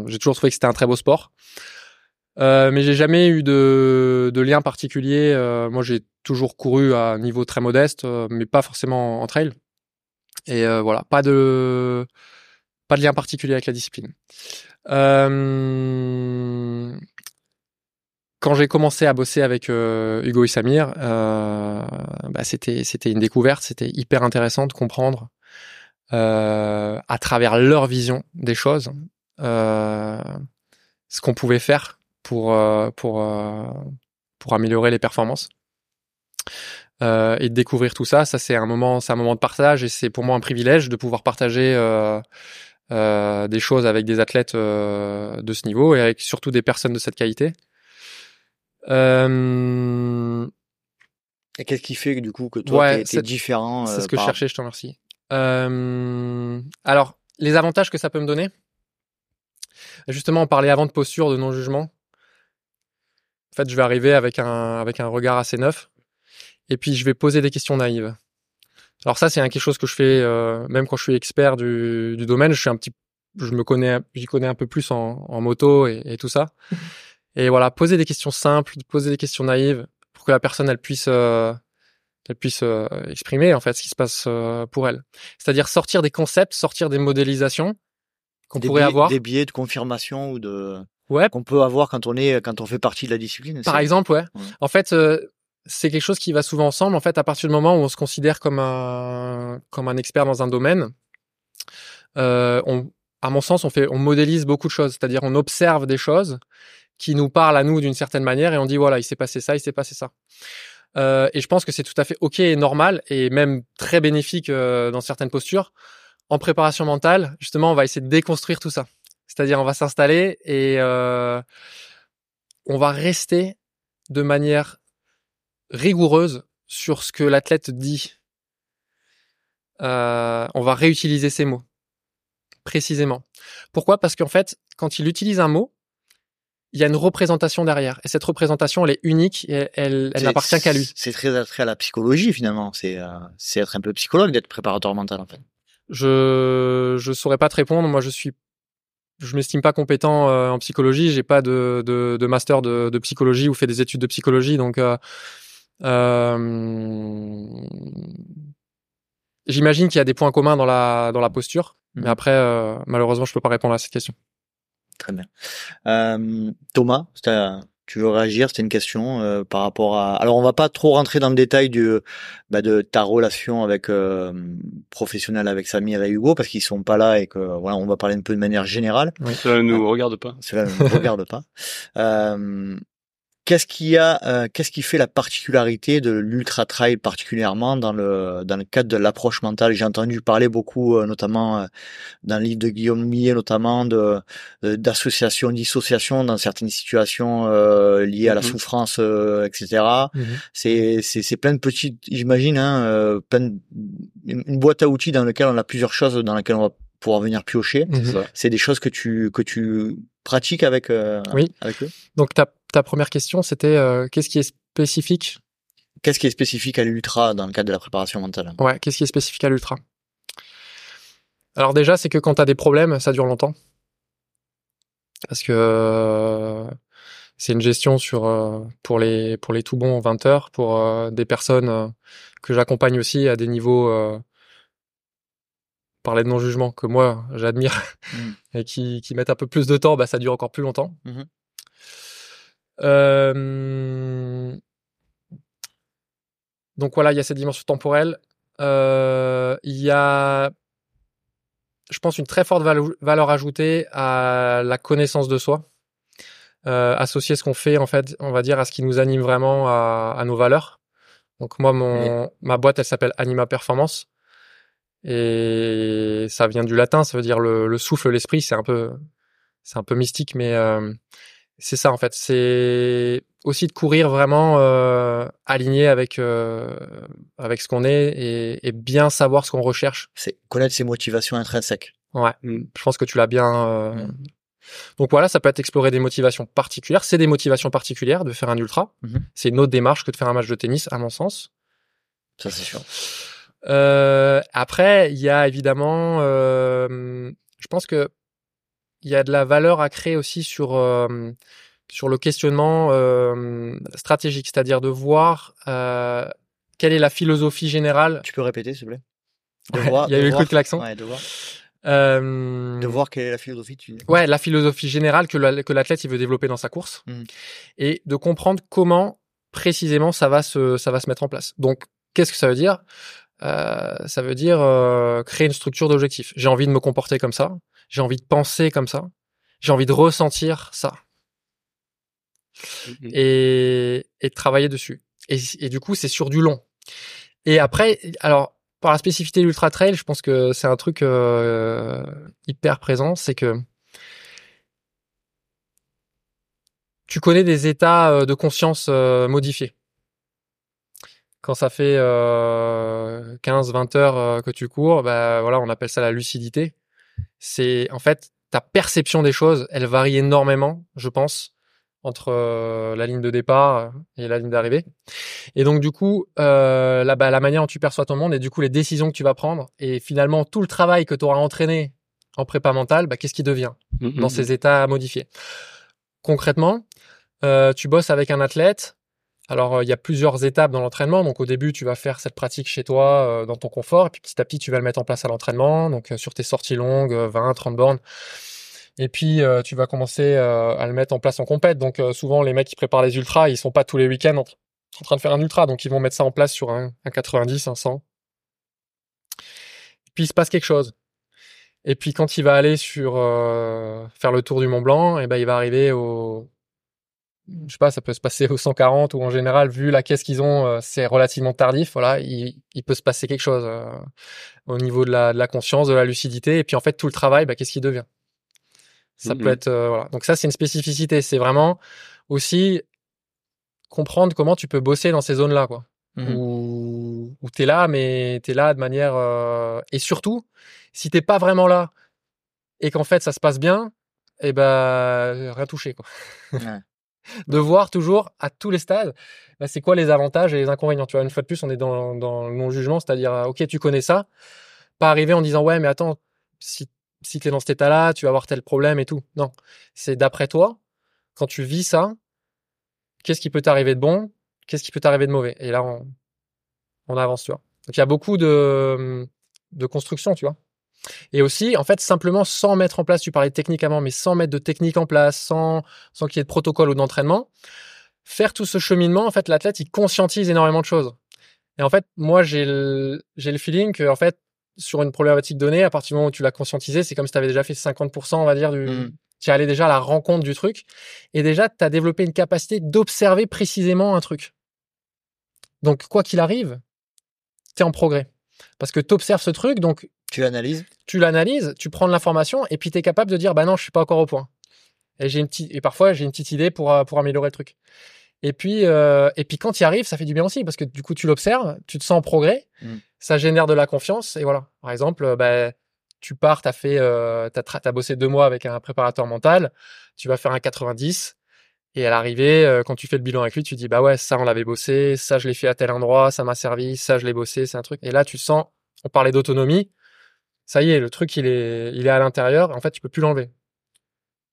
j'ai toujours trouvé que c'était un très beau sport. Euh, mais j'ai jamais eu de, lien particulier. Euh, moi, j'ai toujours couru à un niveau très modeste, mais pas forcément en trail. Et voilà, pas de lien particulier avec la discipline. Quand j'ai commencé à bosser avec Hugo et Samir, bah, c'était une découverte, c'était hyper intéressant de comprendre à travers leur vision des choses euh, ce qu'on pouvait faire pour euh, pour euh, pour améliorer les performances euh, et de découvrir tout ça. Ça c'est un moment, c'est un moment de partage et c'est pour moi un privilège de pouvoir partager euh, euh, des choses avec des athlètes euh, de ce niveau et avec surtout des personnes de cette qualité. Euh, Et qu'est-ce qui fait que, du coup que toi, Ouais, t'es- différent c'est euh, ce que je cherchais, je te remercie. Euh, alors, les avantages que ça peut me donner. Justement, on parlait avant de posture, de non-jugement. En fait, je vais arriver avec un, avec un regard assez neuf. Et puis, je vais poser des questions naïves. Alors ça, c'est quelque chose que je fais, euh, même quand je suis expert du, du domaine. Je suis un petit, je me connais, j'y connais un peu plus en, en moto et, et, tout ça. Et voilà, poser des questions simples, poser des questions naïves pour que la personne, elle puisse, euh, elle puisse euh, exprimer en fait ce qui se passe euh, pour elle. C'est-à-dire sortir des concepts, sortir des modélisations qu'on pourrait biais, avoir. Des biais de confirmation ou de ouais. qu'on peut avoir quand on est quand on fait partie de la discipline. Par exemple, ouais. ouais. En fait, euh, c'est quelque chose qui va souvent ensemble. En fait, à partir du moment où on se considère comme un comme un expert dans un domaine, euh, on, à mon sens, on fait on modélise beaucoup de choses. C'est-à-dire on observe des choses qui nous parlent à nous d'une certaine manière et on dit voilà, il s'est passé ça, il s'est passé ça. Euh, et je pense que c'est tout à fait ok et normal et même très bénéfique euh, dans certaines postures. En préparation mentale, justement, on va essayer de déconstruire tout ça. C'est-à-dire, on va s'installer et euh, on va rester de manière rigoureuse sur ce que l'athlète dit. Euh, on va réutiliser ces mots précisément. Pourquoi? Parce qu'en fait, quand il utilise un mot, il y a une représentation derrière. Et cette représentation, elle est unique et elle, elle n'appartient qu'à lui. C'est très attrait à la psychologie, finalement. C'est euh, être un peu psychologue d'être préparateur mental, en fait. Je je saurais pas te répondre. Moi, je suis je m'estime pas compétent euh, en psychologie. J'ai pas de, de, de master de, de, psychologie ou fait des études de psychologie. Donc, euh, euh, j'imagine qu'il y a des points communs dans la dans la posture. Mais après, euh, malheureusement, je peux pas répondre à cette question. Très bien. Euh, Thomas, tu veux réagir? C'était une question euh, par rapport à. Alors, on va pas trop rentrer dans le détail du, bah, de ta relation avec euh, professionnelle avec Samy, avec Hugo, parce qu'ils sont pas là et que voilà, on va parler un peu de manière générale. Oui. Cela ne nous regarde pas. Cela ne nous regarde pas. Euh, Qu'est-ce qui a, euh, qu'est-ce qui fait la particularité de l'ultra trail particulièrement dans le dans le cadre de l'approche mentale? J'ai entendu parler beaucoup, euh, notamment euh, dans le livre de Guillaume Millet, notamment de d'association, dissociation dans certaines situations euh, liées à la mm -hmm. souffrance, etc. Mm -hmm. C'est c'est c'est plein de petites, j'imagine, hein, plein de, une boîte à outils dans laquelle on a plusieurs choses dans lesquelles on va pouvoir venir piocher. C'est des choses que tu que tu pratiques avec euh, oui. avec eux? Donc ta ta première question c'était euh, qu'est-ce qui est spécifique? Qu'est-ce qui est spécifique à l'ultra dans le cadre de la préparation mentale? Ouais, qu'est-ce qui est spécifique à l'ultra? Alors déjà, c'est que quand tu as des problèmes, ça dure longtemps. Parce que euh, c'est une gestion sur pour les pour les tout bons 20 heures pour des personnes que j'accompagne aussi à des niveaux parler de non-jugement que moi j'admire mmh. et qui, qui mettent un peu plus de temps, bah, ça dure encore plus longtemps. Mmh. Euh... Donc voilà, il y a cette dimension temporelle. Euh, il y a, je pense, une très forte valeur ajoutée à la connaissance de soi. Euh, associer ce qu'on fait, en fait, on va dire, à ce qui nous anime vraiment, à, à nos valeurs. Donc moi, mon, ma boîte, elle s'appelle Anima Performance. Et ça vient du latin, ça veut dire le, le souffle, l'esprit. C'est un peu, c'est un peu mystique, mais euh, c'est ça en fait. C'est aussi de courir vraiment euh, aligné avec euh, avec ce qu'on est et, et, bien savoir ce qu'on recherche. C'est connaître ses motivations intrinsèques. Ouais, mm. je pense que tu l'as bien. Mm. Donc voilà, ça peut être explorer des motivations particulières. C'est des motivations particulières de faire un ultra. Mm -hmm. C'est une autre démarche que de faire un match de tennis, à mon sens. Ça c'est sûr. Euh, après, il y a évidemment, euh, je pense que il y a de la valeur à créer aussi sur euh, sur le questionnement euh, stratégique, c'est-à-dire de voir euh, quelle est la philosophie générale. Tu peux répéter, s'il te plaît? De voir, il y a eu le coup de klaxon. Ouais, de voir. Euh, de voir quelle est la philosophie. Tu... Ouais, la philosophie générale que l'athlète il veut développer dans sa course mmh. et de comprendre comment précisément ça va se ça va se mettre en place. Donc, qu'est-ce que ça veut dire? Euh, ça veut dire euh, créer une structure d'objectifs. J'ai envie de me comporter comme ça, j'ai envie de penser comme ça, j'ai envie de ressentir ça. Mmh Et, et de travailler dessus. Et, et du coup, c'est sur du long. Et après, alors, par la spécificité de l'ultra trail, je pense que c'est un truc euh, hyper présent, c'est que tu connais des états de conscience modifiés quand ça fait euh, 15-20 heures euh, que tu cours, bah voilà, on appelle ça la lucidité. C'est en fait, ta perception des choses, elle varie énormément, je pense, entre euh, la ligne de départ et la ligne d'arrivée. Et donc du coup, euh, la, bah, la manière dont tu perçois ton monde et du coup les décisions que tu vas prendre et finalement tout le travail que tu auras entraîné en prépa mentale, bah, qu'est-ce qui devient Mhm. dans ces états modifiés Concrètement, euh, tu bosses avec un athlète. Alors, euh, il y a plusieurs étapes dans l'entraînement. Donc, au début, tu vas faire cette pratique chez toi, euh, dans ton confort. Et puis, petit à petit, tu vas le mettre en place à l'entraînement. Donc, euh, sur tes sorties longues, euh, 20, 30 bornes. Et puis, tu vas commencer à le mettre en place en compète. Donc, souvent, les mecs qui préparent les ultras, ils sont pas tous les week-ends en, train de faire un ultra. Donc, ils vont mettre ça en place sur un, un 90, un 100. Puis, il se passe quelque chose. Et puis, quand il va aller sur faire le tour du Mont Blanc, et ben, il va arriver au, je sais pas, ça peut se passer au 140 ou en général, vu la caisse qu'ils ont, euh, c'est relativement tardif. Voilà, il, il peut se passer quelque chose euh, au niveau de la, de la conscience, de la lucidité, et puis en fait tout le travail, bah, qu'est-ce qui devient? Ça peut être euh, voilà. Donc ça, c'est une spécificité. C'est vraiment aussi comprendre comment tu peux bosser dans ces zones-là, quoi. Mhm. Où, où t'es là, mais t'es là de manière euh, et surtout, si t'es pas vraiment là et qu'en fait ça se passe bien, et ben rien touché, quoi Ouais. de voir toujours à tous les stades, bah, c'est quoi les avantages et les inconvénients. Tu vois, une fois de plus, on est dans, dans le non-jugement, c'est-à-dire, euh, ok, tu connais ça, pas arriver en disant, ouais, mais attends, si, si tu es dans cet état-là, tu vas avoir tel problème et tout. Non, c'est d'après toi, quand tu vis ça, qu'est-ce qui peut t'arriver de bon, qu'est-ce qui peut t'arriver de mauvais? Et là, on, on avance, tu vois. Donc, il y a beaucoup de, de construction, tu vois. Et aussi, en fait, simplement sans mettre en place, tu parlais de technique avant, mais sans mettre de technique en place, sans, sans qu'il y ait de protocole ou d'entraînement, faire tout ce cheminement, en fait, l'athlète, il conscientise énormément de choses. Et en fait, moi, j'ai le, j'ai le feeling que, en fait, sur une problématique donnée, à partir du moment où tu l'as conscientisé, c'est comme si tu avais déjà fait 50%, on va dire, du, Mhm. tu es allé déjà à la rencontre du truc. Et déjà, tu as développé une capacité d'observer précisément un truc. Donc, quoi qu'il arrive, tu es en progrès. Parce que tu observes ce truc, donc Tu analyses. tu l'analyses, tu prends de l'information et puis tu es capable de dire bah non, je suis pas encore au point. Et j'ai une petite et parfois j'ai une petite idée pour euh, pour améliorer le truc. Et puis euh, et puis quand tu y arrives, ça fait du bien aussi parce que du coup tu l'observes, tu te sens en progrès, Mm. ça génère de la confiance et voilà. Par exemple, euh, bah tu pars, t'as fait euh, t'as tra- t'as bossé deux mois avec un préparateur mental, tu vas faire un 90 et à l'arrivée euh, quand tu fais le bilan avec lui, tu dis bah ouais, ça on l'avait bossé, ça je l'ai fait à tel endroit, ça m'a servi, ça je l'ai bossé, c'est un truc. Et là tu sens on parlait d'autonomie, ça y est, le truc il est il est à l'intérieur, en fait tu peux plus l'enlever.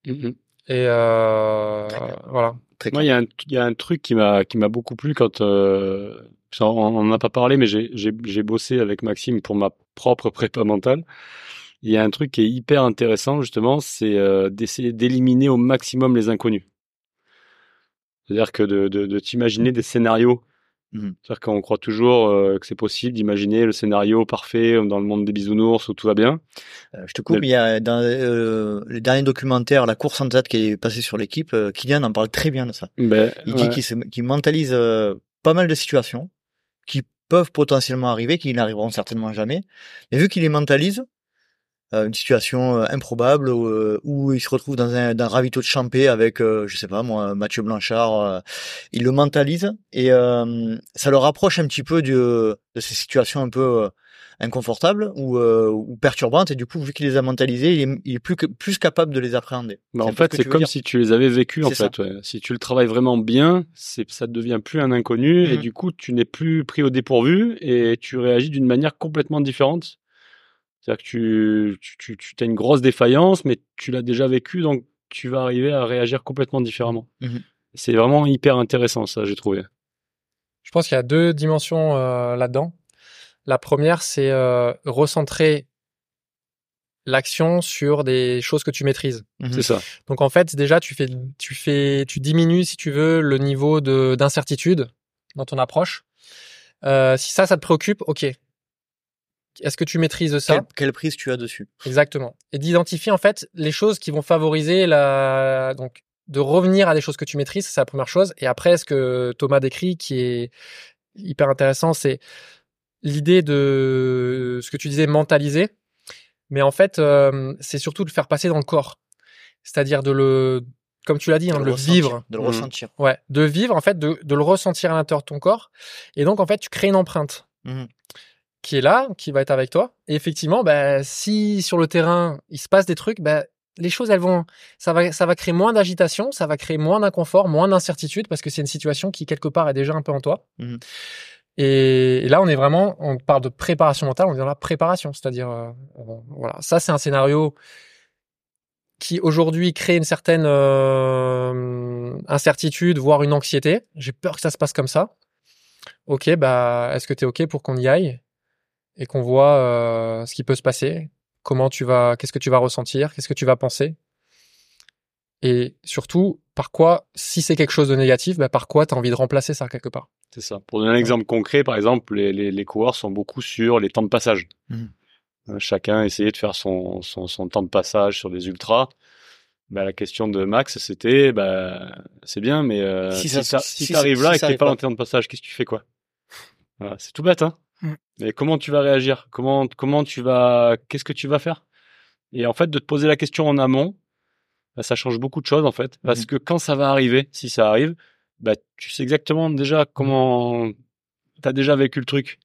Mhm. Et euh, voilà. Très Moi, il y, a un- il y a un truc qui m'a qui m'a beaucoup plu quand euh, on on en a pas parlé, mais j'ai j'ai j'ai bossé avec Maxime pour ma propre prépa mentale. Il y a un truc qui est hyper intéressant justement, c'est euh, d'essayer d'éliminer au maximum les inconnus. C'est-à-dire que de de, de t'imaginer des scénarios. Mhm. C'est-à-dire qu'on croit toujours euh, que c'est possible d'imaginer le scénario parfait dans le monde des bisounours où tout va bien. Euh, je te coupe, il y a dans euh, le dernier documentaire, La course en tête qui est passé sur l'équipe, euh, Kylian en parle très bien de ça. Ben, Il ouais. dit qu'il se- qu'il mentalise euh, pas mal de situations qui peuvent potentiellement arriver, qui n'arriveront certainement jamais. Mais vu qu'il les mentalise, euh, une situation euh, improbable où, euh, où il se retrouve dans un, dans un ravito de champé avec, euh, je sais pas moi, Mathieu Blanchard, euh, il le mentalise et euh, ça le rapproche un petit peu de, de ces situations un peu euh, inconfortables ou, euh, ou perturbantes et du coup vu qu'il les a mentalisées, il est, il est plus, que- plus capable de les appréhender. Bah, en fait, c'est comme dire. si tu les avais vécus, en fait. ouais. Si tu le travailles vraiment bien, c'est, ça devient plus un inconnu et Mhm. du coup, tu n'es plus pris au dépourvu et tu réagis d'une manière complètement différente. C'est-à-dire que tu, tu, tu, tu as une grosse défaillance, mais tu l'as déjà vécu, donc tu vas arriver à réagir complètement différemment. Mhm. C'est vraiment hyper intéressant, ça, j'ai trouvé. Je pense qu'il y a deux dimensions euh, là-dedans. La première, c'est euh, recentrer l'action sur des choses que tu maîtrises. Mhm. C'est ça. Donc en fait, déjà, tu fais, tu fais, tu diminues, si tu veux, le niveau de d'incertitude dans ton approche. Euh, si ça, ça te préoccupe, ok. Est-ce que tu maîtrises ça Quelle, quelle prise tu as dessus Exactement. Et d'identifier en fait les choses qui vont favoriser la donc de revenir à des choses que tu maîtrises, c'est la première chose. Et après, ce que Thomas décrit, qui est hyper intéressant, c'est l'idée de ce que tu disais mentaliser. Mais en fait, euh, c'est surtout de le faire passer dans le corps. C'est-à-dire de le, comme tu l'as dit, hein, de le vivre. De le ressentir. Ouais, de vivre, en fait, de, de le ressentir à l'intérieur de ton corps. Et donc, en fait, tu crées une empreinte Mhm. Qui est là, qui va être avec toi. Et effectivement, bah, si sur le terrain, il se passe des trucs, bah, les choses, elles vont, ça va, ça va créer moins d'agitation, ça va créer moins d'inconfort, moins d'incertitude parce que c'est une situation qui quelque part est déjà un peu en toi. Mhm. Et, et là, on est vraiment, on parle de préparation mentale, on est dans la préparation, c'est-à-dire, euh, voilà, ça c'est un scénario qui aujourd'hui crée une certaine euh, incertitude, voire une anxiété. J'ai peur que ça se passe comme ça. Ok, bah, est-ce que tu es ok pour qu'on y aille? Et qu'on voit euh, ce qui peut se passer Comment tu vas, qu'est-ce que tu vas ressentir Qu'est-ce que tu vas penser Et surtout, par quoi, si c'est quelque chose de négatif, bah, par quoi tu as envie de remplacer ça quelque part C'est ça. Pour donner un exemple concret, par exemple, les, les, les coureurs sont beaucoup sur les temps de passage. Mhm. Euh, Chacun essayait de faire son, son, son temps de passage sur des ultras. Bah, la question de Max, c'était, bah, c'est bien, mais euh, Si si, si là et que t'es arrive pas pas. dans tes temps de passage, qu'est-ce que tu fais quoi? Voilà, C'est tout bête, hein Mm. Mais comment tu vas réagir? Comment comment tu vas Qu'est-ce que tu vas faire? Et en fait, de te poser la question en amont, bah, ça change beaucoup de choses en fait, parce Mhm. que quand ça va arriver, si ça arrive, bah tu sais exactement déjà comment t'as déjà vécu le truc.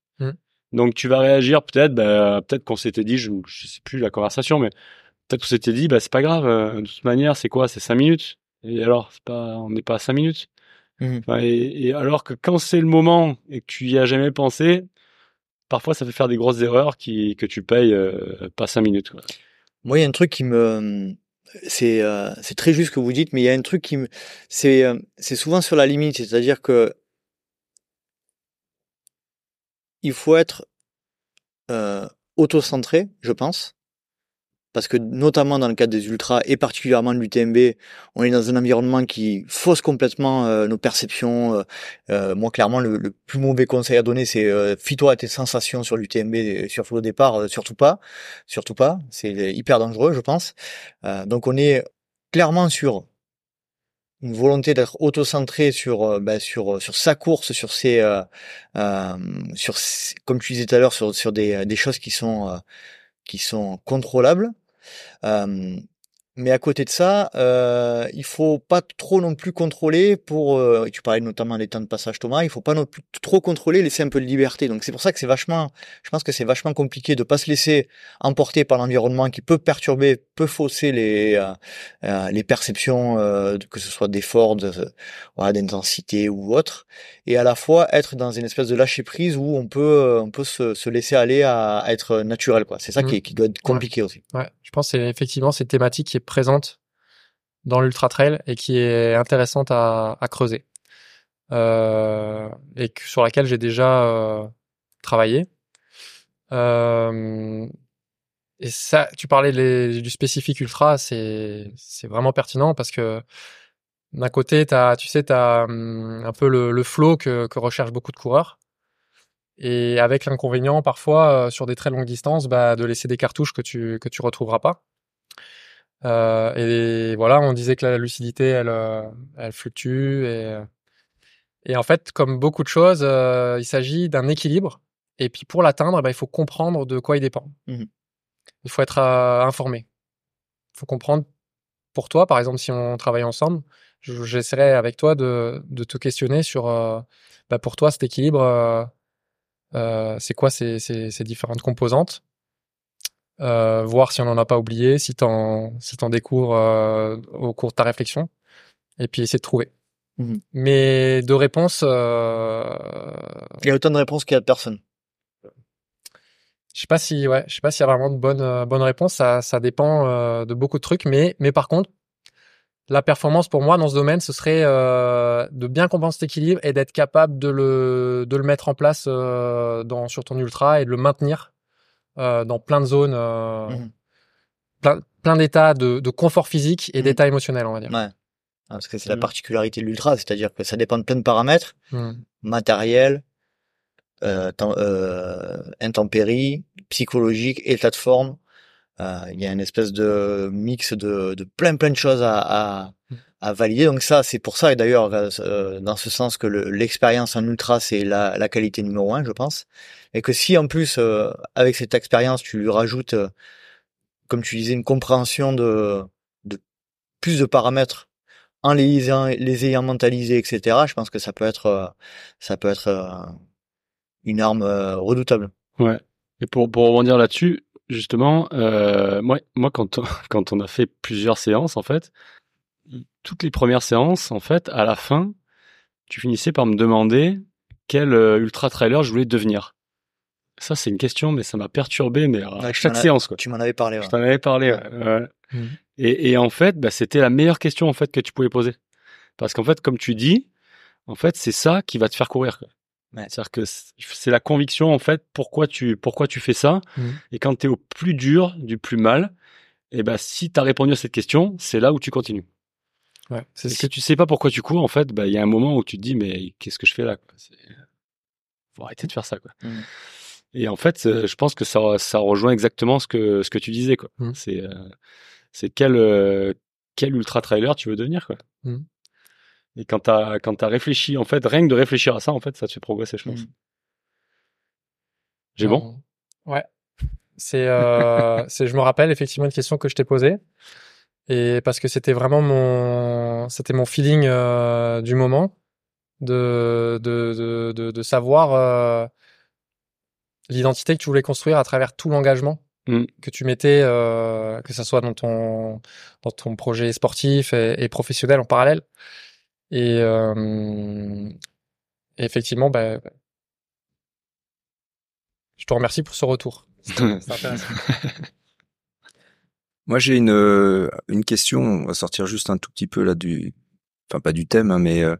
Donc tu vas réagir peut-être, bah, peut-être qu'on s'était dit, je, je sais plus la conversation, mais peut-être qu'on s'était dit, bah c'est pas grave. euh, De toute manière, c'est quoi? C'est cinq minutes. Et alors, c'est pas, on n'est pas à cinq minutes. Enfin, et, et alors que quand c'est le moment et que tu y as jamais pensé, parfois ça fait faire des grosses erreurs qui que tu payes euh, pas cinq minutes. Moi, il y a un truc qui me, c'est, euh, c'est très juste ce que vous dites, mais il y a un truc qui me, c'est, euh, c'est souvent sur la limite, c'est-à-dire que il faut être euh, auto-centré, je pense, parce que notamment dans le cadre des ultras et particulièrement de l'UTMB, on est dans un environnement qui fausse complètement euh, nos perceptions. euh, euh, moi, clairement, le, le plus mauvais conseil à donner, c'est euh, fie-toi à tes sensations sur l'UTMB, sur le départ, euh, surtout pas, surtout pas. C'est hyper dangereux, je pense. Euh, donc, on est clairement sur une volonté d'être auto-centré sur euh, bah, sur sur sa course, sur ses euh, euh, sur comme tu disais tout à l'heure sur sur des des choses qui sont euh, qui sont contrôlables. Euh, mais à côté de ça, euh, il faut pas trop non plus contrôler pour. euh, tu parlais notamment des temps de passage, Thomas. Il faut pas non plus trop contrôler, laisser un peu de liberté. Donc c'est pour ça que c'est vachement. Je pense que c'est vachement compliqué de pas se laisser emporter par l'environnement qui peut perturber, peut fausser les euh, euh, les perceptions, euh, que ce soit d'effort, de, voilà, d'intensité ou autre, et à la fois être dans une espèce de lâcher prise où on peut euh, on peut se, se laisser aller à, à être naturel. quoi. C'est ça qui, est- qui doit être compliqué aussi. Ouais, je pense que c'est effectivement cette thématique qui est présente dans l'ultra trail et qui est intéressante à, creuser euh, et sur laquelle j'ai déjà euh, travaillé. Euh, et ça, tu parlais du spécifique ultra, c'est c'est vraiment pertinent parce que d'un côté, tu sais, t'as hum, un peu le, flow que recherchent beaucoup de coureurs. Et avec l'inconvénient parfois euh, sur des très longues distances, bah, de laisser des cartouches que tu que tu retrouveras pas. Euh, et voilà, on disait que la lucidité, elle, euh, elle fluctue et euh, et en fait, comme beaucoup de choses, euh, il s'agit d'un équilibre. Et puis pour l'atteindre, bah, il faut comprendre de quoi il dépend. Mhm. Il faut être informé. Il faut comprendre pour toi, par exemple, si on travaille ensemble, je- j'essaierai avec toi de, de te questionner sur, bah, pour toi, cet équilibre, c'est quoi ces, ces, ces différentes composantes? Euh, Voir si on n'en a pas oublié, si t'en si t'en découvres euh, au cours de ta réflexion, et puis essayer de trouver. Mhm. Mais de réponses, euh, Il y a autant de réponses qu'il y a de personnes. je sais pas si, ouais, je sais pas s'il y a vraiment de bonnes euh, bonnes réponses. Ça, ça dépend euh, de beaucoup de trucs, mais mais par contre, la performance pour moi dans ce domaine, ce serait euh, de bien comprendre cet équilibre et d'être capable de le de le mettre en place euh, dans sur ton ultra et de le maintenir euh, dans plein de zones, Mhm. plein plein d'états de, de confort physique et Mhm. d'état émotionnel, on va dire. Ouais. Ah, Parce que c'est la particularité de l'ultra, c'est-à-dire que ça dépend de plein de paramètres, Mhm. matériel, intempéries, psychologique, état de forme. Euh, Il y a une espèce de mix de, de plein plein de choses à, à, à valider. Donc ça, c'est pour ça, et d'ailleurs, euh, dans ce sens que le- l'expérience en ultra, c'est la, la qualité numéro un, je pense. Et que si en plus, euh, avec cette expérience, tu lui rajoutes, euh, comme tu disais, une compréhension de, de plus de paramètres en les ayant, les ayant mentalisés, etc. Je pense que ça peut être, euh, ça peut être euh, une arme euh, redoutable. Ouais. Et pour, pour rebondir là-dessus, justement, euh, moi, moi quand, on, quand on a fait plusieurs séances, en fait, toutes les premières séances, en fait, à la fin, tu finissais par me demander quel euh, ultra trailer je voulais devenir. Ça, c'est une question, mais ça m'a perturbé, mais à chaque séance, quoi. Tu m'en avais parlé. Ouais. Je t'en avais parlé. Ouais. Mmh. Et, et, en fait, bah, c'était la meilleure question en fait que tu pouvais poser, parce qu'en fait, comme tu dis, en fait, c'est ça qui va te faire courir. Quoi. Ouais. C'est-à-dire que c'est la conviction en fait pourquoi tu pourquoi tu fais ça. Mmh. Et quand tu es au plus dur, du plus mal, et ben si tu as répondu à cette question, c'est là où tu continues. Ouais, c'est que tu sais pas pourquoi tu cours en fait, bah il y a un moment où tu te dis mais qu'est-ce que je fais là quoi? Faut arrêter de faire ça quoi. Mmh. Et en fait, je pense que ça ça rejoint exactement ce que ce que tu disais quoi. Mmh. C'est euh, c'est quel euh, quel ultra trailer tu veux devenir quoi. Et quand tu as, quand as réfléchi, en fait, rien que de réfléchir à ça, en fait, ça te fait progresser, je pense. Mmh. J'ai bon? Ouais. C'est, euh, c'est, je me rappelle effectivement une question que je t'ai posée. Et parce que c'était vraiment mon, c'était mon feeling euh, du moment de, de, de, de, de savoir euh, l'identité que tu voulais construire à travers tout l'engagement mmh. que tu mettais, euh, que ça soit dans ton, dans ton projet sportif et, et professionnel en parallèle. Et, euh, effectivement, bah, je te remercie pour ce retour. C'est intéressant. Moi, j'ai une une question. On va sortir juste un tout petit peu là du, enfin pas du thème, hein, mais euh,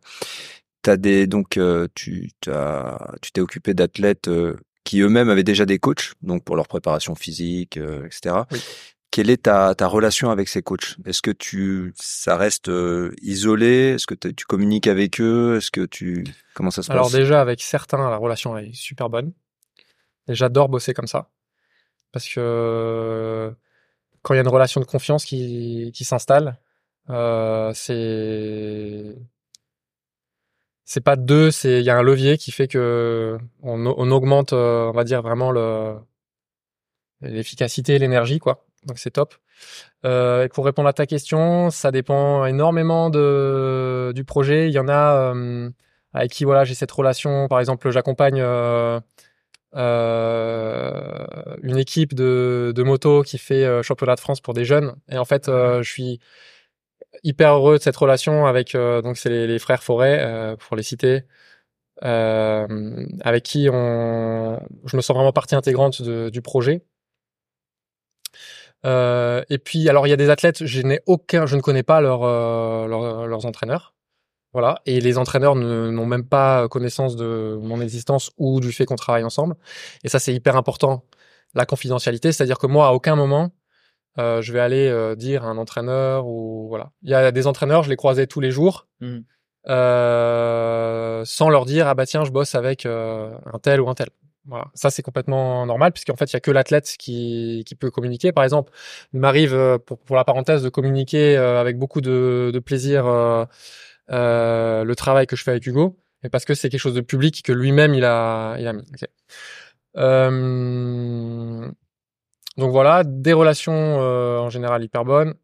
t'as des donc euh, tu t'as tu t'es occupé d'athlètes euh, qui eux-mêmes avaient déjà des coachs, donc pour leur préparation physique, etc. Oui. Quelle est ta, ta relation avec ces coachs? Est-ce que tu ça reste euh, isolé? Est-ce que tu communiques avec eux? Est-ce que tu comment ça se Alors passe? Alors déjà avec certains la relation est super bonne. Et j'adore bosser comme ça. Parce que quand il y a une relation de confiance qui, qui s'installe, euh, c'est c'est pas deux, c'est il y a un levier qui fait que on, on augmente, euh, on va dire vraiment le l'efficacité, l'énergie quoi donc c'est top. Euh, et pour répondre à ta question, ça dépend énormément de, du projet. Il y en a euh, avec qui voilà j'ai cette relation. Par exemple, j'accompagne euh, euh une équipe de, de moto qui fait euh, championnat de France pour des jeunes. Et en fait, euh, je suis hyper heureux de cette relation avec donc c'est les, les, frères Forêt pour les citer. avec qui on, je me sens vraiment partie intégrante de, du projet. Euh, et puis, alors il y a des athlètes, je n'ai aucun, je ne connais pas leur, euh, leur, leurs entraîneurs. Voilà. Et les entraîneurs n'ont même pas connaissance de mon existence ou du fait qu'on travaille ensemble. Et ça, c'est hyper important. La confidentialité, c'est-à-dire que moi, à aucun moment, euh, je vais aller euh, dire à un entraîneur ou voilà. Il y a des entraîneurs, je les croisais tous les jours, mmh. sans leur dire ah bah tiens, je bosse avec un tel ou un tel. Voilà. Ça, c'est complètement normal, puisqu'en fait, il y a que l'athlète qui, qui peut communiquer. Par exemple, il m'arrive, euh, pour, pour, la parenthèse, de communiquer euh, avec beaucoup de, de plaisir euh, euh, le travail que je fais avec Hugo, et parce que c'est quelque chose de public que lui-même, il a, il a mis. Euh, donc voilà, des relations en général hyper bonnes,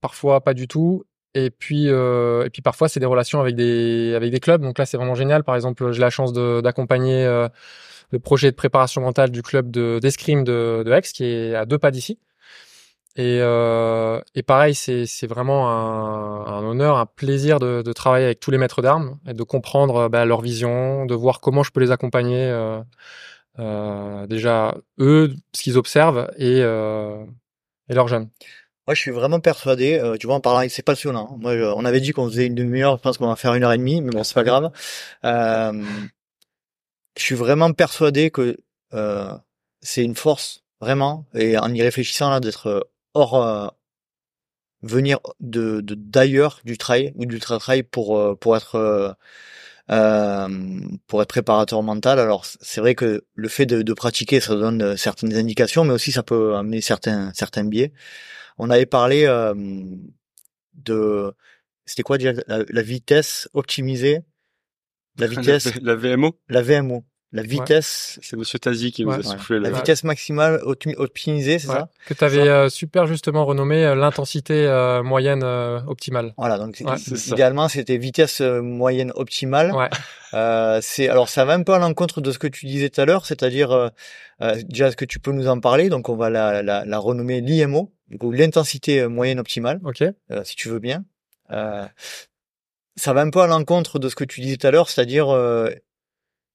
parfois pas du tout. Et puis, euh, et puis parfois c'est des relations avec des avec des clubs. Donc là c'est vraiment génial. Par exemple, j'ai la chance d'accompagner euh, le projet de préparation mentale du club de d'escrime de, de Aix, qui est à deux pas d'ici. Et, euh, et pareil, c'est vraiment un, un, honneur, un plaisir de, de travailler avec tous les maîtres d'armes et de comprendre bah, leur vision, de voir comment je peux les accompagner. Euh, euh, déjà eux, ce qu'ils observent et, euh, et leurs jeunes. Moi, je suis vraiment persuadé. Euh, tu vois, en parlant, c'est passionnant. Moi, je, on avait dit qu'on faisait une demi-heure. Je pense qu'on va faire une heure et demie, mais bon, c'est pas grave. Euh, je suis vraiment persuadé que euh, c'est une force vraiment et en y réfléchissant là d'être hors euh, venir de d'ailleurs du trail ou du trail pour euh, pour être euh, pour être préparateur mental. Alors c'est vrai que le fait de, de, pratiquer ça donne certaines indications, mais aussi ça peut amener certains certains biais. On avait parlé de c'était quoi dire la, la vitesse optimisée? La vitesse, la, la, VMO, la VMO. la vitesse, C'est Monsieur Tazi qui nous Ouais. a soufflé la vitesse maximale opti- optimisée, c'est Ouais. ça? Que tu avais super justement renommé euh, l'intensité euh, moyenne euh, optimale. Voilà, donc idéalement c'était vitesse euh, moyenne optimale. Ouais. Euh, c'est alors ça va un peu à l'encontre de ce que tu disais tout à l'heure, c'est-à-dire euh, euh, déjà est-ce que tu peux nous en parler? Donc on va la, la, la renommer l'IMO, coup l'intensité euh, moyenne optimale, Ok. euh, si tu veux bien. Euh, ça va un peu à l'encontre de ce que tu disais tout à l'heure, c'est-à-dire euh,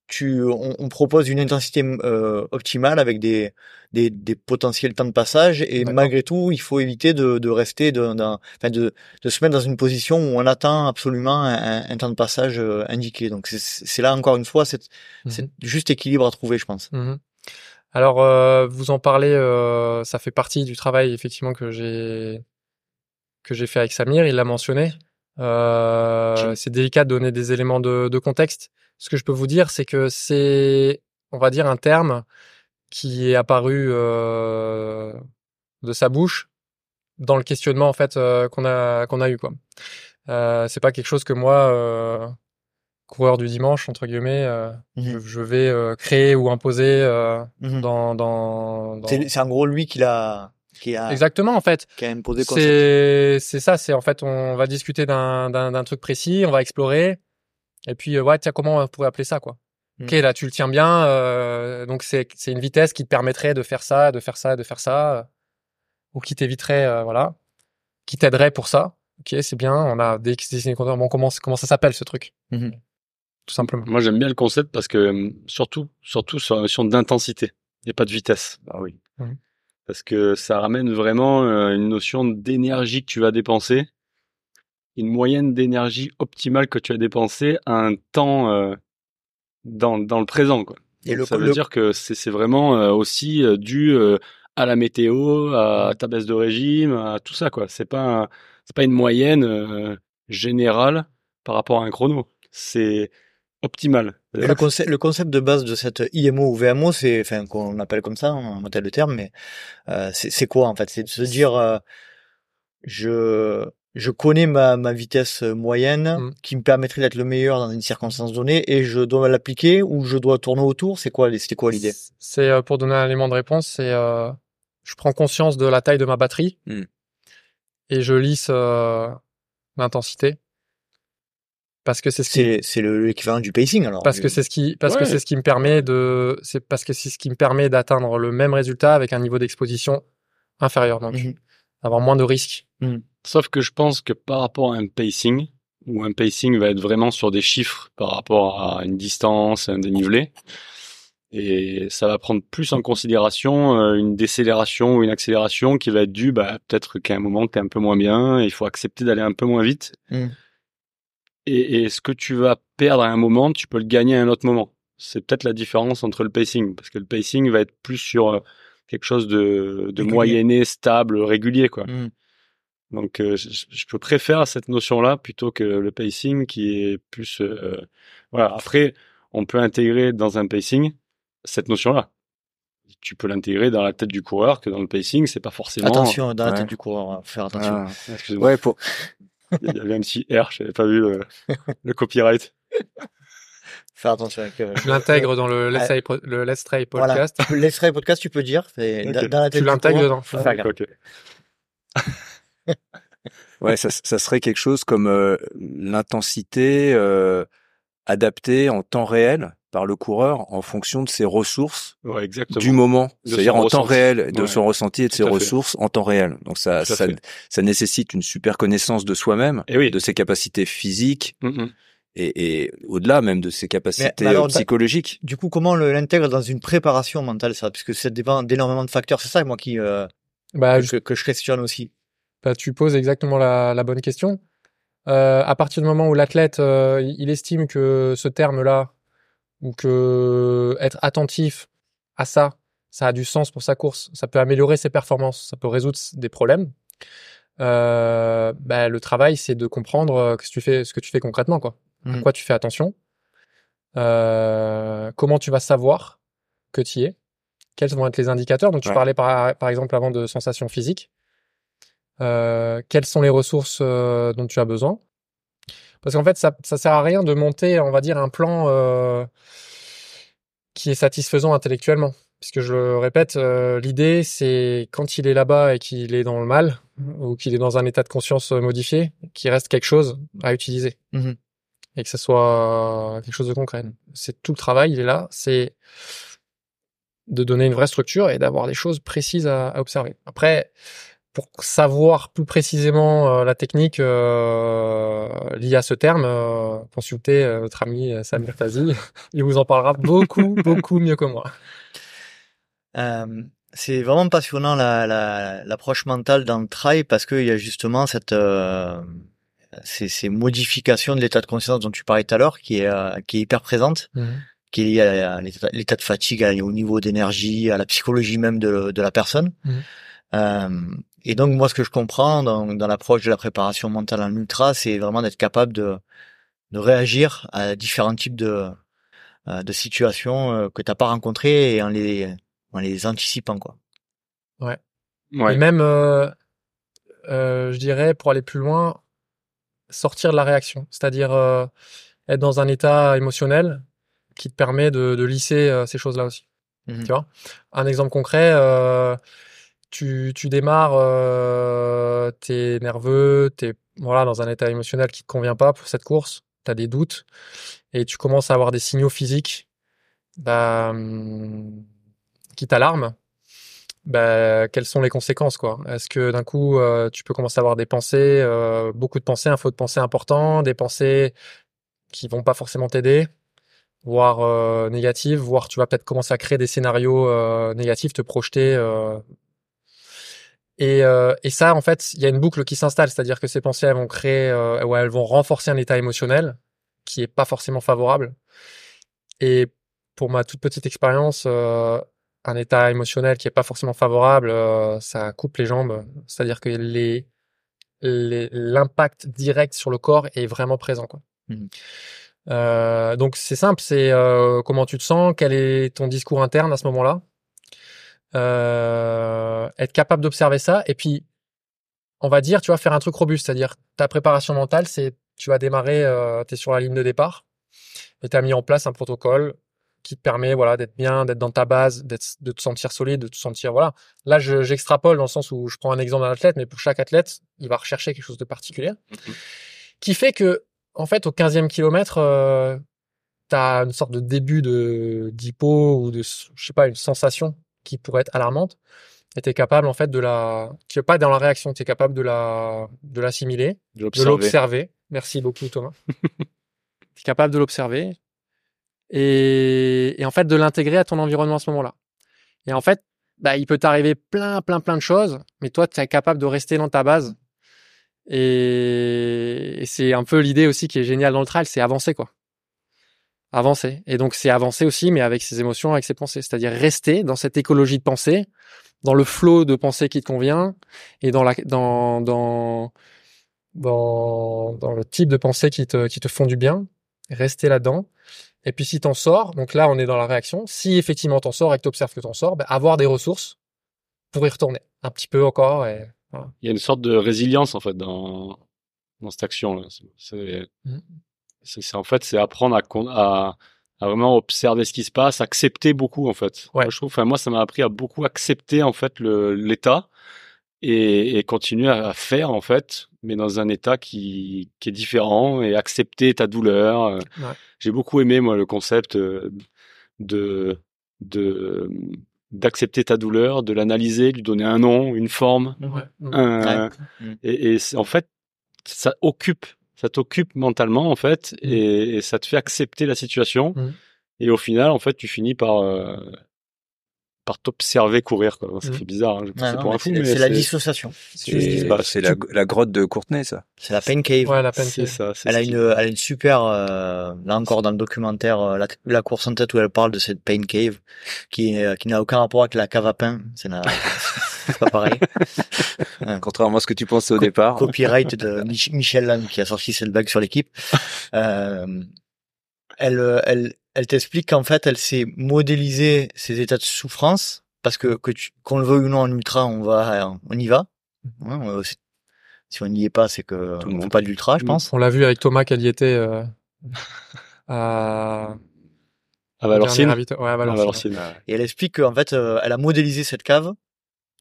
tu on, on propose une intensité euh, optimale avec des, des des potentiels temps de passage et malgré tout il faut éviter de, de rester de, dans- enfin de de se mettre dans une position où on attend absolument un, un temps de passage euh, indiqué donc c'est là encore une fois c'est c'est juste équilibre à trouver je pense Mhm. Alors, euh, vous en parlez, euh, ça fait partie du travail effectivement que j'ai que j'ai fait avec Samir. Il l'a mentionné. Euh, c'est délicat de donner des éléments de, de contexte. Ce que je peux vous dire, c'est que c'est, on va dire, un terme qui est apparu euh, de sa bouche dans le questionnement en fait euh, qu'on a qu'on a eu quoi. Euh, c'est pas quelque chose que moi, euh, coureur du dimanche entre guillemets, euh, je, Mhm. je vais euh, créer ou imposer euh, Mhm. dans dans, dans... c'est en gros lui qui l'a qui a exactement en fait. qui a imposé. C'est c'est ça, c'est en fait on va discuter d'un truc précis, on va explorer et puis ouais tiens comment on pourrait appeler ça quoi. Ok Mm. là tu le tiens bien, donc c'est c'est une vitesse qui te permettrait de faire ça, de faire ça, de faire ça, ou qui t'éviterait voilà, qui t'aiderait pour ça. Ok c'est bien, on a des des compteurs. Bon comment comment ça s'appelle ce truc? Mhm. Tout simplement. Moi, j'aime bien le concept parce que euh, surtout, surtout sur la notion d'intensité et pas de vitesse. Ah oui. Parce que ça ramène vraiment euh, une notion d'énergie que tu vas dépenser, une moyenne d'énergie optimale que tu as dépensée à un temps euh, dans, dans le présent. Quoi. Et Donc, le- ça veut le- dire que c'est c'est vraiment euh, aussi euh, dû euh, à la météo, à ta baisse de régime, à tout ça. quoi. C'est pas un- pas une moyenne euh, générale par rapport à un chrono. C'est optimal. Le concept, le concept de base de cette IMO ou VMO, c'est, enfin, qu'on appelle comme ça, on appelle le terme, mais euh, c'est quoi en fait? C'est de se dire, euh, je je connais ma, ma vitesse moyenne Mm. qui me permettrait d'être le meilleur dans une circonstance donnée et je dois l'appliquer ou je dois tourner autour? C'est quoi C'était quoi l'idée? C'est euh, pour donner un élément de réponse, c'est euh, je prends conscience de la taille de ma batterie Hmm. et je lisse euh, l'intensité parce que c'est ce qui C'est c'est le- l'équivalent du pacing alors. parce que c'est ce qui parce que c'est ce qui me permet de c'est parce que c'est ce qui me permet d'atteindre le même résultat avec un niveau d'exposition inférieur donc Mhm. avoir moins de risques. Sauf que je pense que par rapport à un pacing, où un pacing va être vraiment sur des chiffres par rapport à une distance, un dénivelé, et ça va prendre plus en considération euh, une décélération ou une accélération qui va être due, bah, peut-être qu'à un moment tu es un peu moins bien, il faut accepter d'aller un peu moins vite. Mm. Et, et ce que tu vas perdre à un moment, tu peux le gagner à un autre moment? C'est peut-être la différence entre le pacing, parce que le pacing va être plus sur euh, quelque chose de, moyenné, stable, régulier, quoi. Mm. Donc, euh, je, je peux préférer cette notion-là plutôt que le pacing qui est plus. euh, voilà. Après, on peut intégrer dans un pacing cette notion-là. Tu peux l'intégrer dans la tête du coureur que dans le pacing, c'est pas forcément. Attention dans la Ouais. tête du coureur, faut faire attention. Ah. Excusez-moi. Ouais, pour, Il y avait un petit R, j'avais pas vu le, le copyright. Faire attention avec. euh, Je l'intègre dans le. Let's, le Let's Try Voilà. podcast. Tu peux- L'extrait podcast, tu peux dire. dans- la tête Tu l'intègres dedans. faut faire gaffe. Ouais, ça, ça serait quelque chose comme euh, l'intensité euh, adaptée en temps réel par le coureur en fonction de ses ressources Ouais, exactement. du moment, c'est-à-dire en temps réel, de Ouais. son ressenti et de Tout ses fait. ressources en temps réel. Donc ça, ça, nécessite une super connaissance de soi-même, oui. de ses capacités physiques Mm, mm. et, et au-delà même de ses capacités mais alors, psychologiques. Du coup, comment l'intègre dans une préparation mentale, ça? Puisque ça dépend d'énormément de facteurs. C'est ça, moi, qui euh, Bah, que, que je questionne aussi. Bah, tu poses exactement la, la bonne question. Euh, à partir du moment où l'athlète euh, il estime que ce terme-là ou que être attentif à ça, ça a du sens pour sa course, ça peut améliorer ses performances, ça peut résoudre des problèmes. Euh, bah, le travail, c'est de comprendre euh, ce que tu fais, ce que tu fais concrètement, quoi. À Mhm. quoi tu fais attention, euh, comment tu vas savoir que tu y es, quels vont être les indicateurs. Donc, tu Ouais. parlais par, par exemple avant de sensations physiques. Euh, quelles sont les ressources euh, dont tu as besoin Parce qu'en fait, ça, ça sert à rien de monter, on va dire, un plan, euh, qui est satisfaisant intellectuellement. Puisque je le répète, euh, l'idée c'est quand il est là-bas et qu'il est dans le mal ou qu'il est dans un état de conscience modifié, qu'il reste quelque chose à utiliser Mhm. et que ce soit quelque chose de concret. C'est tout le travail, il est là, c'est de donner une vraie structure et d'avoir des choses précises à, à observer. Après, pour savoir plus précisément euh, la technique euh, liée à ce terme, euh, consultez euh, notre ami euh, Samir Tazi. Il vous en parlera beaucoup, beaucoup mieux que moi. Euh, c'est vraiment passionnant la, la, l'approche mentale dans le trail parce qu'il y a justement cette euh, ces, ces modifications de l'état de conscience dont tu parlais tout à l'heure qui est euh, qui est hyper présente, qui est liée à, l'état, de fatigue, au niveau d'énergie, à la psychologie même de, de la personne. Euh, et donc moi ce que je comprends dans, dans l'approche de la préparation mentale en ultra, c'est vraiment d'être capable de de réagir à différents types de euh, de situations euh, que t'as pas rencontrées et en les en les anticipant quoi. Ouais. Et même, euh, euh, je dirais, pour aller plus loin, sortir de la réaction, c'est-à-dire euh, être dans un état émotionnel qui te permet de, de lisser euh, ces choses-là aussi. Mhm. Tu vois? Un exemple concret, euh, tu, tu démarres, euh, t'es nerveux, t'es voilà dans un état émotionnel qui te convient pas pour cette course, t'as des doutes et tu commences à avoir des signaux physiques bah, qui t'alarment. Bah, quelles sont les conséquences quoi? Est-ce que d'un coup euh, tu peux commencer à avoir des pensées, euh, beaucoup de pensées, un flot de pensées important, des pensées qui vont pas forcément t'aider, voire euh, négatives, voire tu vas peut-être commencer à créer des scénarios négatifs, te projeter. Et, euh, et ça, en fait, il y a une boucle qui s'installe, c'est-à-dire que ces pensées, elles vont créer, euh, ouais, elles vont renforcer un état émotionnel qui est pas forcément favorable. Et pour ma toute petite expérience, euh, un état émotionnel qui est pas forcément favorable, euh, ça coupe les jambes. C'est-à-dire que les l'impact direct sur le corps est vraiment présent. Quoi. Mhm. Euh, donc c'est simple, c'est euh, comment tu te sens, quel est ton discours interne à ce moment-là, Euh, être capable d'observer ça, et puis on va dire, tu vas faire un truc robuste, c'est-à-dire ta préparation mentale, c'est tu vas démarrer, euh, tu es sur la ligne de départ, et tu as mis en place un protocole qui te permet voilà d'être bien, d'être dans ta base, d'être, de te sentir solide, de te sentir voilà. Là, je- j'extrapole dans le sens où je prends un exemple d'un athlète, mais pour chaque athlète, il va rechercher quelque chose de particulier, qui fait que en fait au 15e kilomètre, euh, tu as une sorte de début de d'hypo ou de je sais pas une sensation qui pourrait être alarmante et tu es capable en fait de la tu es pas dans la réaction, tu es capable de la de l'assimiler de l'observer. l'observer. Merci beaucoup Thomas. tu es capable de l'observer et, et en fait de l'intégrer à ton environnement à ce moment-là. Et en fait, bah, il peut t'arriver plein, plein, plein de choses, mais toi, tu es capable de rester dans ta base. Et, et c'est un peu l'idée aussi qui est géniale dans le trail, c'est avancer quoi. Avancer. Et donc c'est avancer aussi, mais avec ses émotions, avec ses pensées. C'est-à-dire rester dans cette écologie de pensée, dans le flot de pensée qui te convient, et dans la, dans, dans, dans, dans le type de pensée qui te, qui te font du bien, rester là-dedans. Et puis si t'en sors, donc là on est dans la réaction, si effectivement t'en sors et que t'observes que t'en sors, ben, avoir des ressources pour y retourner un petit peu encore. Et, voilà. Il y a une sorte de résilience en fait dans dans cette action là. C'est Mhm. C'est en fait c'est apprendre à, à à vraiment observer ce qui se passe, accepter beaucoup en fait. Ouais. Moi, je trouve, enfin moi ça m'a appris à beaucoup accepter en fait le l'état et, et continuer à faire en fait, mais dans un état qui qui est différent et accepter ta douleur. Euh, Ouais. J'ai beaucoup aimé moi le concept euh, de de d'accepter ta douleur, de l'analyser, lui donner un nom, une forme, Ouais. un- Ouais. Et, en fait, ça occupe, ça t'occupe mentalement en fait, Mm. et, et ça te fait accepter la situation. Mm. Et au final, en fait, tu finis par euh, par t'observer courir. Quoi. Ça Mm. fait bizarre, hein, je Ouais, passe non, pour un mais fou, c'est, mais c'est la c'est- dissociation. c'est- bah, C'est la, la grotte de Courtenay, ça. C'est la pain cave. Ouais, la peine. c'est ça. c'est Elle a une, elle a une super, euh, là encore dans le documentaire, euh, la, la course en tête où elle parle de cette pain cave, qui, est- qui n'a aucun rapport avec la cave à pain. C'est, la- c'est pas pareil. Contrairement à ce que tu pensais au Co- départ. Copyright de Mich- Michel Lannes qui a sorti cette blague sur l'équipe. Euh, elle, euh, elle, elle t'explique qu'en fait, elle s'est modélisé ses états de souffrance parce que, que tu, qu'on le veuille ou non en ultra, on va, on y va. Ouais, on- c'est- si on n'y est pas, c'est que Tout on monde. fait pas de l'ultra, je pense. On l'a vu avec Thomas qu'elle y était euh, à, À Valorcine. Dernier ravito- Ouais, à À Valorcine. Valorcine. Et elle explique qu'en fait, euh, elle a modélisé cette cave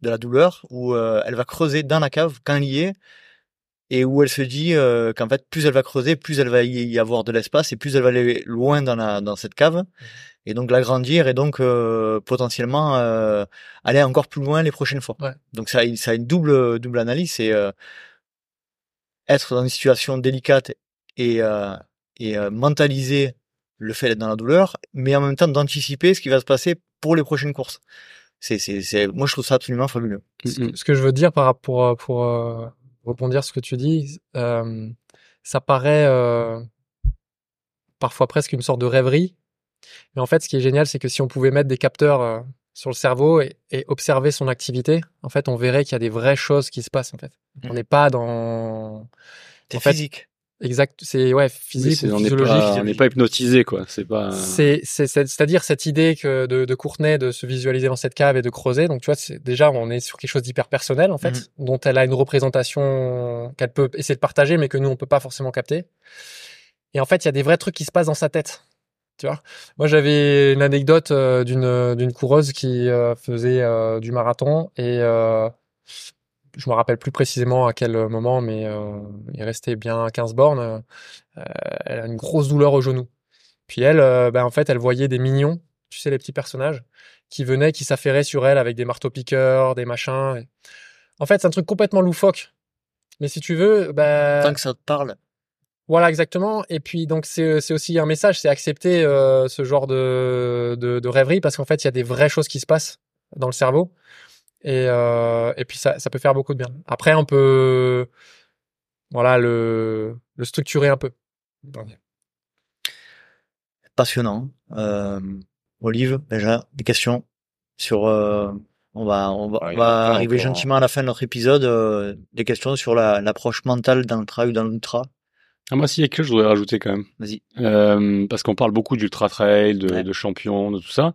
de la douleur où euh, elle va creuser dans la cave quand elle y est et où elle se dit euh, qu'en fait, plus elle va creuser, plus elle va y avoir de l'espace et plus elle va aller loin dans, la, dans cette cave et donc l'agrandir et donc euh, potentiellement euh, aller encore plus loin les prochaines fois. Ouais. Donc ça, a- ça a une double double analyse, c'est euh, être dans une situation délicate et euh, et euh, mentaliser le fait d'être dans la douleur, mais en même temps d'anticiper ce qui va se passer pour les prochaines courses. C'est, c'est, c'est, moi je trouve ça absolument fabuleux. Mm, mm. Ce que je veux dire par rapport pour, pour euh, rebondir sur ce que tu dis, euh, ça paraît euh, parfois presque une sorte de rêverie. Mais en fait, ce qui est génial, c'est que si on pouvait mettre des capteurs euh, sur le cerveau et, et observer son activité, en fait, on verrait qu'il y a des vraies choses qui se passent. En fait, Mhm. on n'est pas dans fait, physique. Exact, c'est ouais Oui, physique c'est- ou on n'est physiologique. pas, on n'est pas hypnotisé, quoi. C'est pas. C'est, c'est, c'est- c'est-à-dire cette idée que de, de Courtenay de se visualiser dans cette cave et de creuser. Donc, tu vois, déjà, on est sur quelque chose d'hyper personnel, en fait, dont elle a une représentation qu'elle peut essayer de partager, mais que nous, on peut pas forcément capter. Et en fait, il y a des vrais trucs qui se passent dans sa tête. Tu vois, moi j'avais une anecdote euh, d'une d'une coureuse qui euh, faisait euh, du marathon et euh, je me rappelle plus précisément à quel moment, mais euh, il restait bien 15 bornes. euh, elle a une grosse douleur au genou. Puis elle, euh, ben, en fait, elle voyait des mignons, tu sais, les petits personnages, qui venaient, qui s'affairaient sur elle avec des marteaux-piqueurs, des machins. et- En fait, c'est un truc complètement loufoque. Mais si tu veux, ben, Tant que ça te parle. voilà, exactement. Et puis, donc, c'est c'est aussi un message, c'est accepter euh, ce genre de, de, de rêverie, parce qu'en fait, il y a des vraies choses qui se passent dans le cerveau. Et, euh, et puis, ça, ça peut faire beaucoup de bien. Après, on peut, voilà, le, le structurer un peu. Passionnant. Euh, Olive, déjà, des questions sur. euh, on va, on va, Ouais, on arriver encore, gentiment à la fin de notre épisode. euh, des questions sur la- l'approche mentale dans le trail ou dans l'ultra. Ah, moi, s'il y a quelque chose, je voudrais rajouter quand même. Vas-y. Euh, parce qu'on parle beaucoup d'ultra trail, de, Ouais. de champions, de tout ça.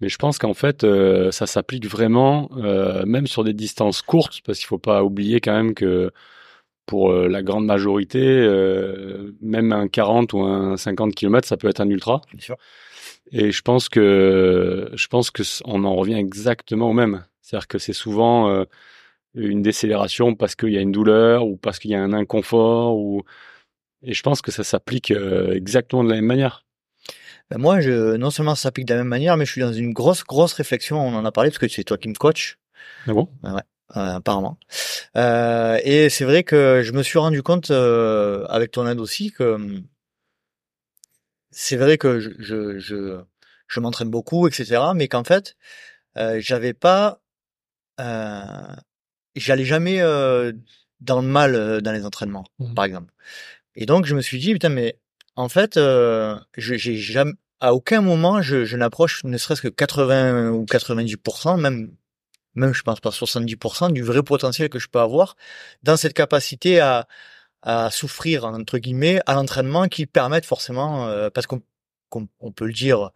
Mais je pense qu'en fait, euh, ça s'applique vraiment, euh, même sur des distances courtes, parce qu'il faut pas oublier quand même que pour euh, la grande majorité, même un 40 ou un 50 km, ça peut être un ultra. Bien sûr. Et je pense que je pense que on en revient exactement au même. C'est-à-dire que c'est souvent une décélération parce qu'il y a une douleur ou parce qu'il y a un inconfort ou et je pense que ça s'applique exactement de la même manière. Ben moi, je, non seulement ça s'applique de la même manière, mais je suis dans une grosse, grosse réflexion. On en a parlé parce que c'est toi qui me coach. Ah bon? Euh, apparemment. Euh, et c'est vrai que je me suis rendu compte, euh, avec ton aide aussi, que hum, c'est vrai que je, je, je, je m'entraîne beaucoup, etc. Mais qu'en fait, euh, j'avais pas, euh, j'allais jamais euh, dans le mal euh, dans les entraînements, Mhm. par exemple. Et donc je me suis dit putain mais en fait, euh, j'ai jamais, à aucun moment je, je n'approche ne serait-ce que 80 ou 90%, même même je pense pas 70% du vrai potentiel que je peux avoir dans cette capacité à à souffrir entre guillemets à l'entraînement qui permettent forcément euh, parce qu'on qu'on on peut le dire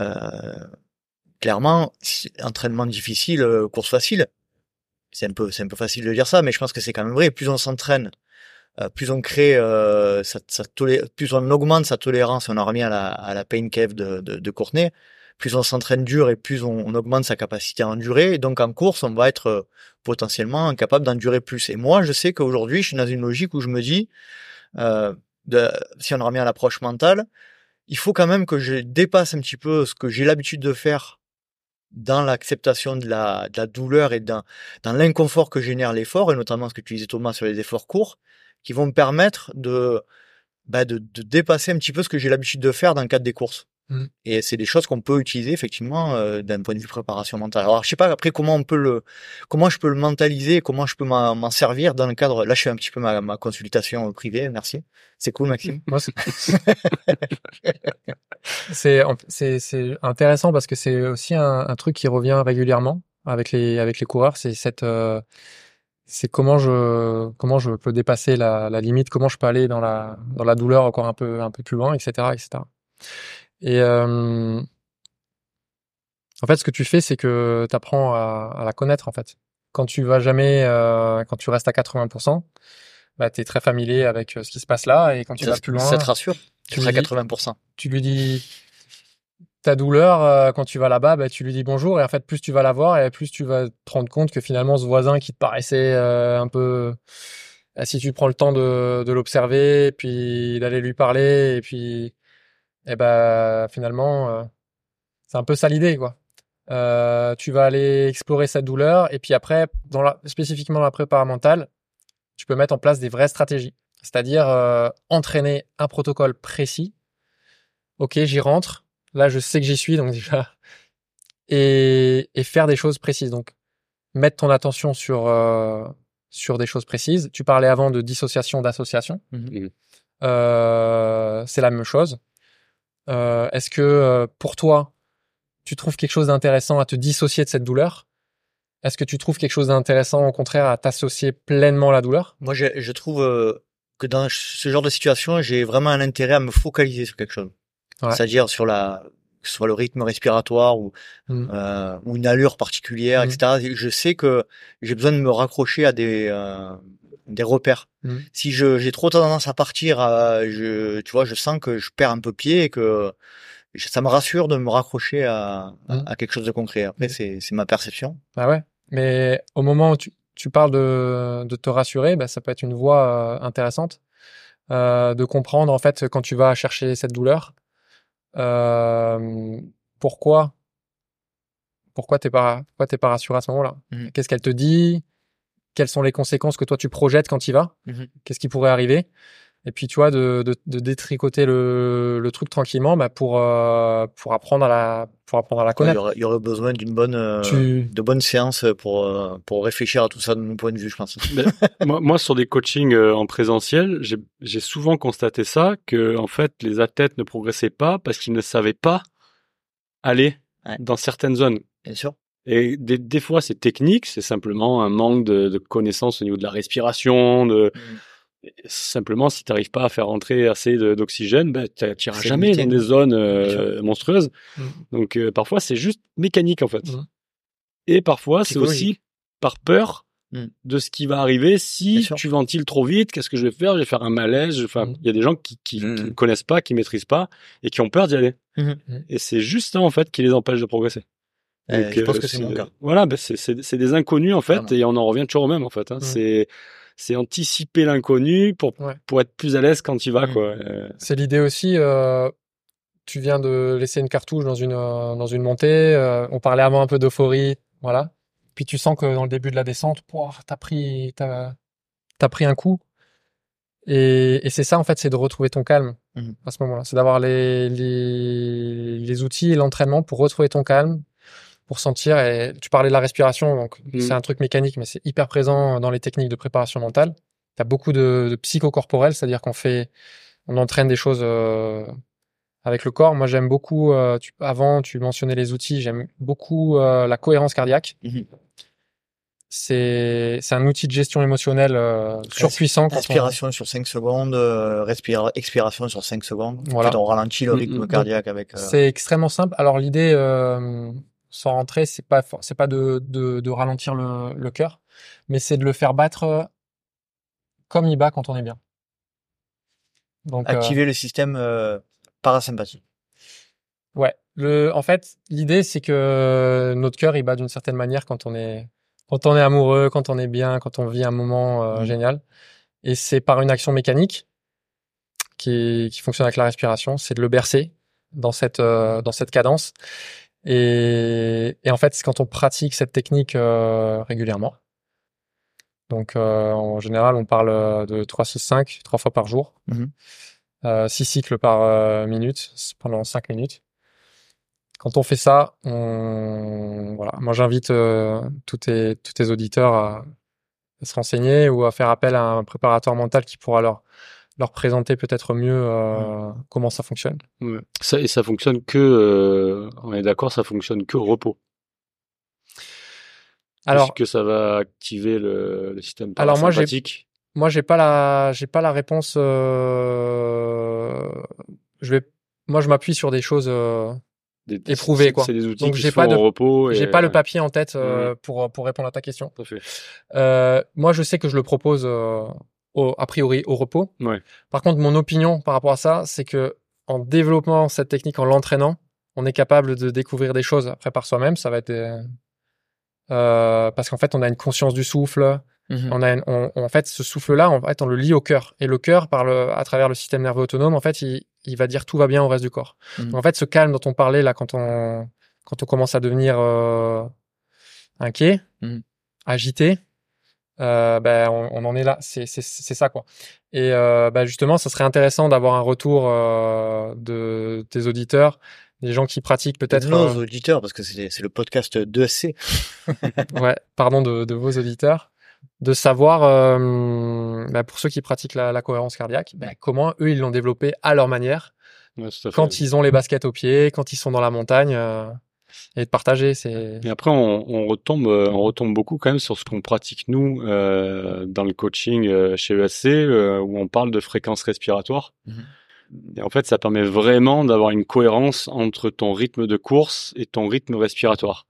euh, clairement entraînement difficile euh, course facile. C'est un peu c'est un peu facile de dire ça mais je pense que c'est quand même vrai. Plus on s'entraîne plus on crée euh, plus on augmente sa tolérance on en revient à la, à la pain cave de, de, de plus on s'entraîne dur et plus on, on augmente sa capacité à endurer. Et donc en course on va être euh, potentiellement capable d'endurer plus. Et moi je sais qu'aujourd'hui je suis dans une logique où je me dis euh, de, si on en revient à l'approche mentale il faut quand même que je dépasse un petit peu ce que j'ai l'habitude de faire dans l'acceptation de la, de la douleur et dans, dans l'inconfort que génère l'effort, et notamment ce que tu disais Thomas sur les efforts courts, qui vont me permettre de, bah de, de dépasser un petit peu ce que j'ai l'habitude de faire dans le cadre des courses. Mm. Et c'est des choses qu'on peut utiliser effectivement euh, d'un point de vue préparation mentale. Alors je sais pas après comment on peut le, comment je peux le mentaliser, comment je peux m'en servir dans le cadre. Là je fais un petit peu ma, ma consultation privée, merci. C'est cool Maxime. Moi, c'est- c'est c'est c'est intéressant parce que c'est aussi un, un truc qui revient régulièrement avec les avec les coureurs. C'est cette euh, c'est comment je comment je peux dépasser la, la limite, comment je peux aller dans la dans la douleur encore un peu un peu plus loin, etc., etc. Et euh, en fait, ce que tu fais, c'est que tu apprends à, à la connaître en fait. Quand tu vas jamais, euh, quand tu restes à 80%, bah, tu es très familier avec euh, ce qui se passe là, et quand tu Ça, vas plus loin, ça te rassure tu lui dis- 80%. tu lui dis ta douleur, euh, quand tu vas là-bas, bah, tu lui dis bonjour et en fait, plus tu vas la voir et plus tu vas te rendre compte que finalement, ce voisin qui te paraissait euh, un peu, euh, si tu prends le temps de, l'observer, puis d'aller lui parler et puis, eh ben, finalement, euh, c'est un peu ça l'idée, quoi. Tu vas aller explorer cette douleur et puis après, dans la, spécifiquement dans la prépa mentale, tu peux mettre en place des vraies stratégies, c'est-à-dire entraîner un protocole précis. Ok, j'y rentre. Là, je sais que j'y suis, donc déjà, et, et faire des choses précises. Donc, mettre ton attention sur euh, sur des choses précises. Tu parlais avant de dissociation d'association. Mhm. Euh, c'est la même chose. Euh, Est-ce que euh, pour toi, tu trouves quelque chose d'intéressant à te dissocier de cette douleur? Est-ce que tu trouves quelque chose d'intéressant, au contraire, à t'associer pleinement à la douleur? Moi, je, je trouve euh, que dans ce genre de situation, j'ai vraiment un intérêt à me focaliser sur quelque chose. Ouais. C'est-à-dire sur la, que ce soit le rythme respiratoire ou, Mm. euh, ou une allure particulière, Mm. etc. Je sais que j'ai besoin de me raccrocher à des, euh, des repères. Mm. Si je, j'ai trop tendance à partir, à, je, tu vois, je sens que je perds un peu pied et que je- ça me rassure de me raccrocher à, à- à quelque chose de concret. Après, c'est, c'est ma perception. Bah ouais. Mais au moment où tu, tu parles de, de te rassurer, bah, ça peut être une voie euh, intéressante euh, de comprendre en fait quand tu vas chercher cette douleur, euh, pourquoi? Pourquoi t'es pas pourquoi t'es pas rassuré à ce moment-là? Mhm. Qu'est-ce qu'elle te dit? Quelles sont les conséquences que toi tu projettes quand tu y vas? Mhm. Qu'est-ce qui pourrait arriver? Et puis tu vois de, de, de détricoter le, le truc tranquillement bah, pour euh, pour apprendre à la pour apprendre à la Il y, connaître. aurait, il y aurait besoin d'une bonne, euh, Tu de bonnes séances pour, euh, pour réfléchir à tout ça de mon point de vue, je pense. moi, moi, sur des coachings euh, en présentiel, j'ai j'ai souvent constaté ça, que en fait, les athlètes ne progressaient pas parce qu'ils ne savaient pas aller Ouais. dans certaines zones. Bien sûr. Et des, des fois, c'est technique, c'est simplement un manque de, de connaissances au niveau de la respiration. De... Simplement, si tu n'arrives pas à faire entrer assez d'oxygène, ben, tu n'iras jamais dans des zones euh, monstrueuses. Mm. Donc, euh, parfois, c'est juste mécanique, en fait. Mm. Et parfois, c'est aussi par peur Mm. de ce qui va arriver si tu ventiles trop vite. Qu'est-ce que je vais faire? Je vais faire un malaise. Enfin, il y a des gens qui, qui, qui ne connaissent pas, qui maîtrisent pas et qui ont peur d'y aller. Et c'est juste ça, en fait, qui les empêche de progresser. Euh, Donc, je pense euh, que c'est mon cas. Voilà, ben c'est des inconnus en fait, Vraiment. et on en revient toujours au même en fait. Hein. C'est c'est anticiper l'inconnu pour Ouais. pour être plus à l'aise quand tu vas Mm. quoi. Euh, C'est l'idée aussi. Euh, tu viens de laisser une cartouche dans une euh, dans une montée. euh, on parlait avant un peu d'euphorie, voilà. Puis tu sens que dans le début de la descente, pouah, t'as pris t'as t'as pris un coup. Et, et c'est ça en fait, c'est de retrouver ton calme Mhm. à ce moment-là. C'est d'avoir les, les les outils et l'entraînement pour retrouver ton calme, pour sentir. Et tu parlais de la respiration, donc Mhm. c'est un truc mécanique, mais c'est hyper présent dans les techniques de préparation mentale. T'as beaucoup de, de psychocorporel, c'est-à-dire qu'on fait on entraîne des choses euh, avec le corps. Moi, j'aime beaucoup. euh, tu, avant, tu mentionnais les outils. J'aime beaucoup euh, la cohérence cardiaque. Mhm. C'est c'est un outil de gestion émotionnelle euh, surpuissant. quand on- Inspiration sur 5 secondes, euh, respira- expiration sur 5 secondes. Voilà. En fait, on ralentit le Mm, rythme mm. cardiaque avec. euh, C'est extrêmement simple. Alors l'idée, euh, sans rentrer, c'est pas c'est pas de, de, de ralentir le, le cœur, mais c'est de le faire battre euh, comme il bat quand on est bien. Donc, euh, activer le système euh, parasympathique. Ouais. Le, en fait, l'idée, c'est que notre cœur, il bat d'une certaine manière quand on est, quand on est amoureux, quand on est bien, quand on vit un moment euh, Mhm. génial. Et c'est par une action mécanique qui, qui fonctionne avec la respiration, c'est de le bercer dans cette, dans cette cadence. Et, et en fait, c'est quand on pratique cette technique euh, régulièrement. Donc, euh, en général, on parle euh, de 3, 6, 5, trois fois par jour. Mhm. Euh, six cycles par euh, minute, pendant 5 minutes. Quand on fait ça, on... voilà. Moi, j'invite euh, tous, tes, tous tes auditeurs à, à se renseigner ou à faire appel à un préparateur mental qui pourra leur, leur présenter peut-être mieux euh, comment ça fonctionne. ouais. Ça et ça fonctionne que, euh, on est d'accord, ça fonctionne que au repos. Alors, que ça va activer le, le système Alors, moi, j'ai- parasympathique. moi, j'ai pas la, j'ai pas la réponse. euh, Je vais, moi, je m'appuie sur des choses. Des- éprouvé, c'est- quoi. C'est des outils Donc, qui j'ai pas de- au repos. J'ai et- pas le papier en tête euh, pour pour répondre à ta question. Tout à fait. Moi, je sais que je le propose au, a priori au repos. Ouais. Par contre, mon opinion par rapport à ça, c'est que en développant cette technique, en l'entraînant, on est capable de découvrir des choses après par soi-même. Ça va être euh, parce qu'en fait, on a une conscience du souffle. Mhm. On a, une- on- on- en fait, ce souffle-là, en fait, on le lie au cœur. Et le cœur, par le, à travers le système nerveux autonome, en fait, il, il va dire tout va bien au reste du corps. Mhm. En fait, ce calme dont on parlait là, quand on, quand on commence à devenir euh, inquiet, Mhm. agité, euh, ben, on, on en est là. C'est, ça quoi. Et euh, ben, justement, ça serait intéressant d'avoir un retour euh, de tes auditeurs, des gens qui pratiquent peut-être. nos euh, auditeurs, parce que c'est le podcast 2SC. ouais, pardon de, de vos auditeurs, de savoir euh, bah, pour ceux qui pratiquent la, la cohérence cardiaque, bah, comment eux ils l'ont développé à leur manière, Ouais, quand ils ont les baskets aux pieds, quand ils sont dans la montagne, euh, et de partager. C'est Et après, on, on retombe, euh, on retombe beaucoup quand même sur ce qu'on pratique nous euh, dans le coaching euh, chez ESC, euh, où on parle de fréquence respiratoire. Mhm. Et en fait, ça permet vraiment d'avoir une cohérence entre ton rythme de course et ton rythme respiratoire.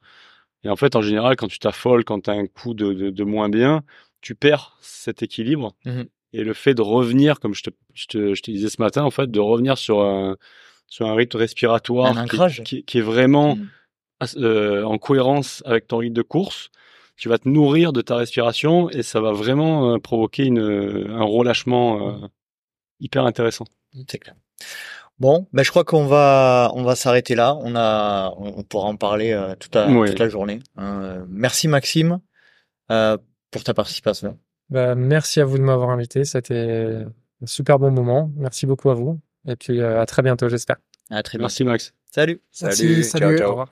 Et en fait, en général, quand tu t'affoles, quand tu as un coup de, de, de moins bien, tu perds cet équilibre. Mhm. Et le fait de revenir, comme je te, je, te, je te disais ce matin, en fait, de revenir sur un, sur un rythme respiratoire Un qui- ancrage. qui, qui est vraiment Mhm. Euh, en cohérence avec ton rythme de course, tu vas te nourrir de ta respiration et ça va vraiment euh, provoquer une, un relâchement euh, hyper intéressant. C'est clair. Bon, ben je crois qu'on va on va s'arrêter là. On a on pourra en parler euh, toute, la, Oui. toute la journée. hein. Euh, merci Maxime euh, pour ta participation. bah, merci à vous de m'avoir invité, c'était un super bon moment. Merci beaucoup à vous, et puis euh, à très bientôt, j'espère. À très bientôt. Merci Max. Salut. Merci, salut. Au ciao. revoir.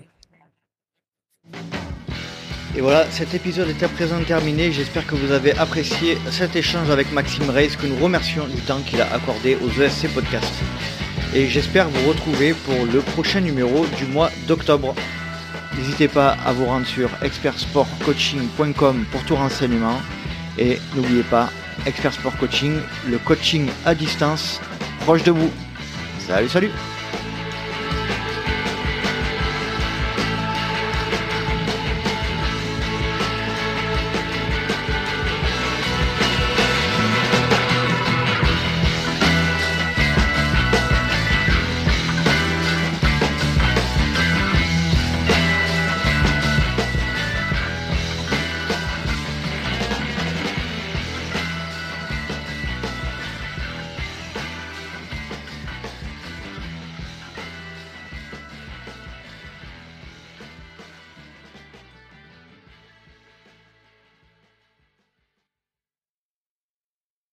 Et voilà, cet épisode est à présent terminé. J'espère que vous avez apprécié cet échange avec Maxime Reis, que nous remercions du temps qu'il a accordé aux ESC Podcasts. Et j'espère vous retrouver pour le prochain numéro du mois d'octobre. N'hésitez pas à vous rendre sur expertsportcoaching.com pour tout renseignement. Et n'oubliez pas, Expert Sport Coaching, le coaching à distance, proche de vous. Salut, salut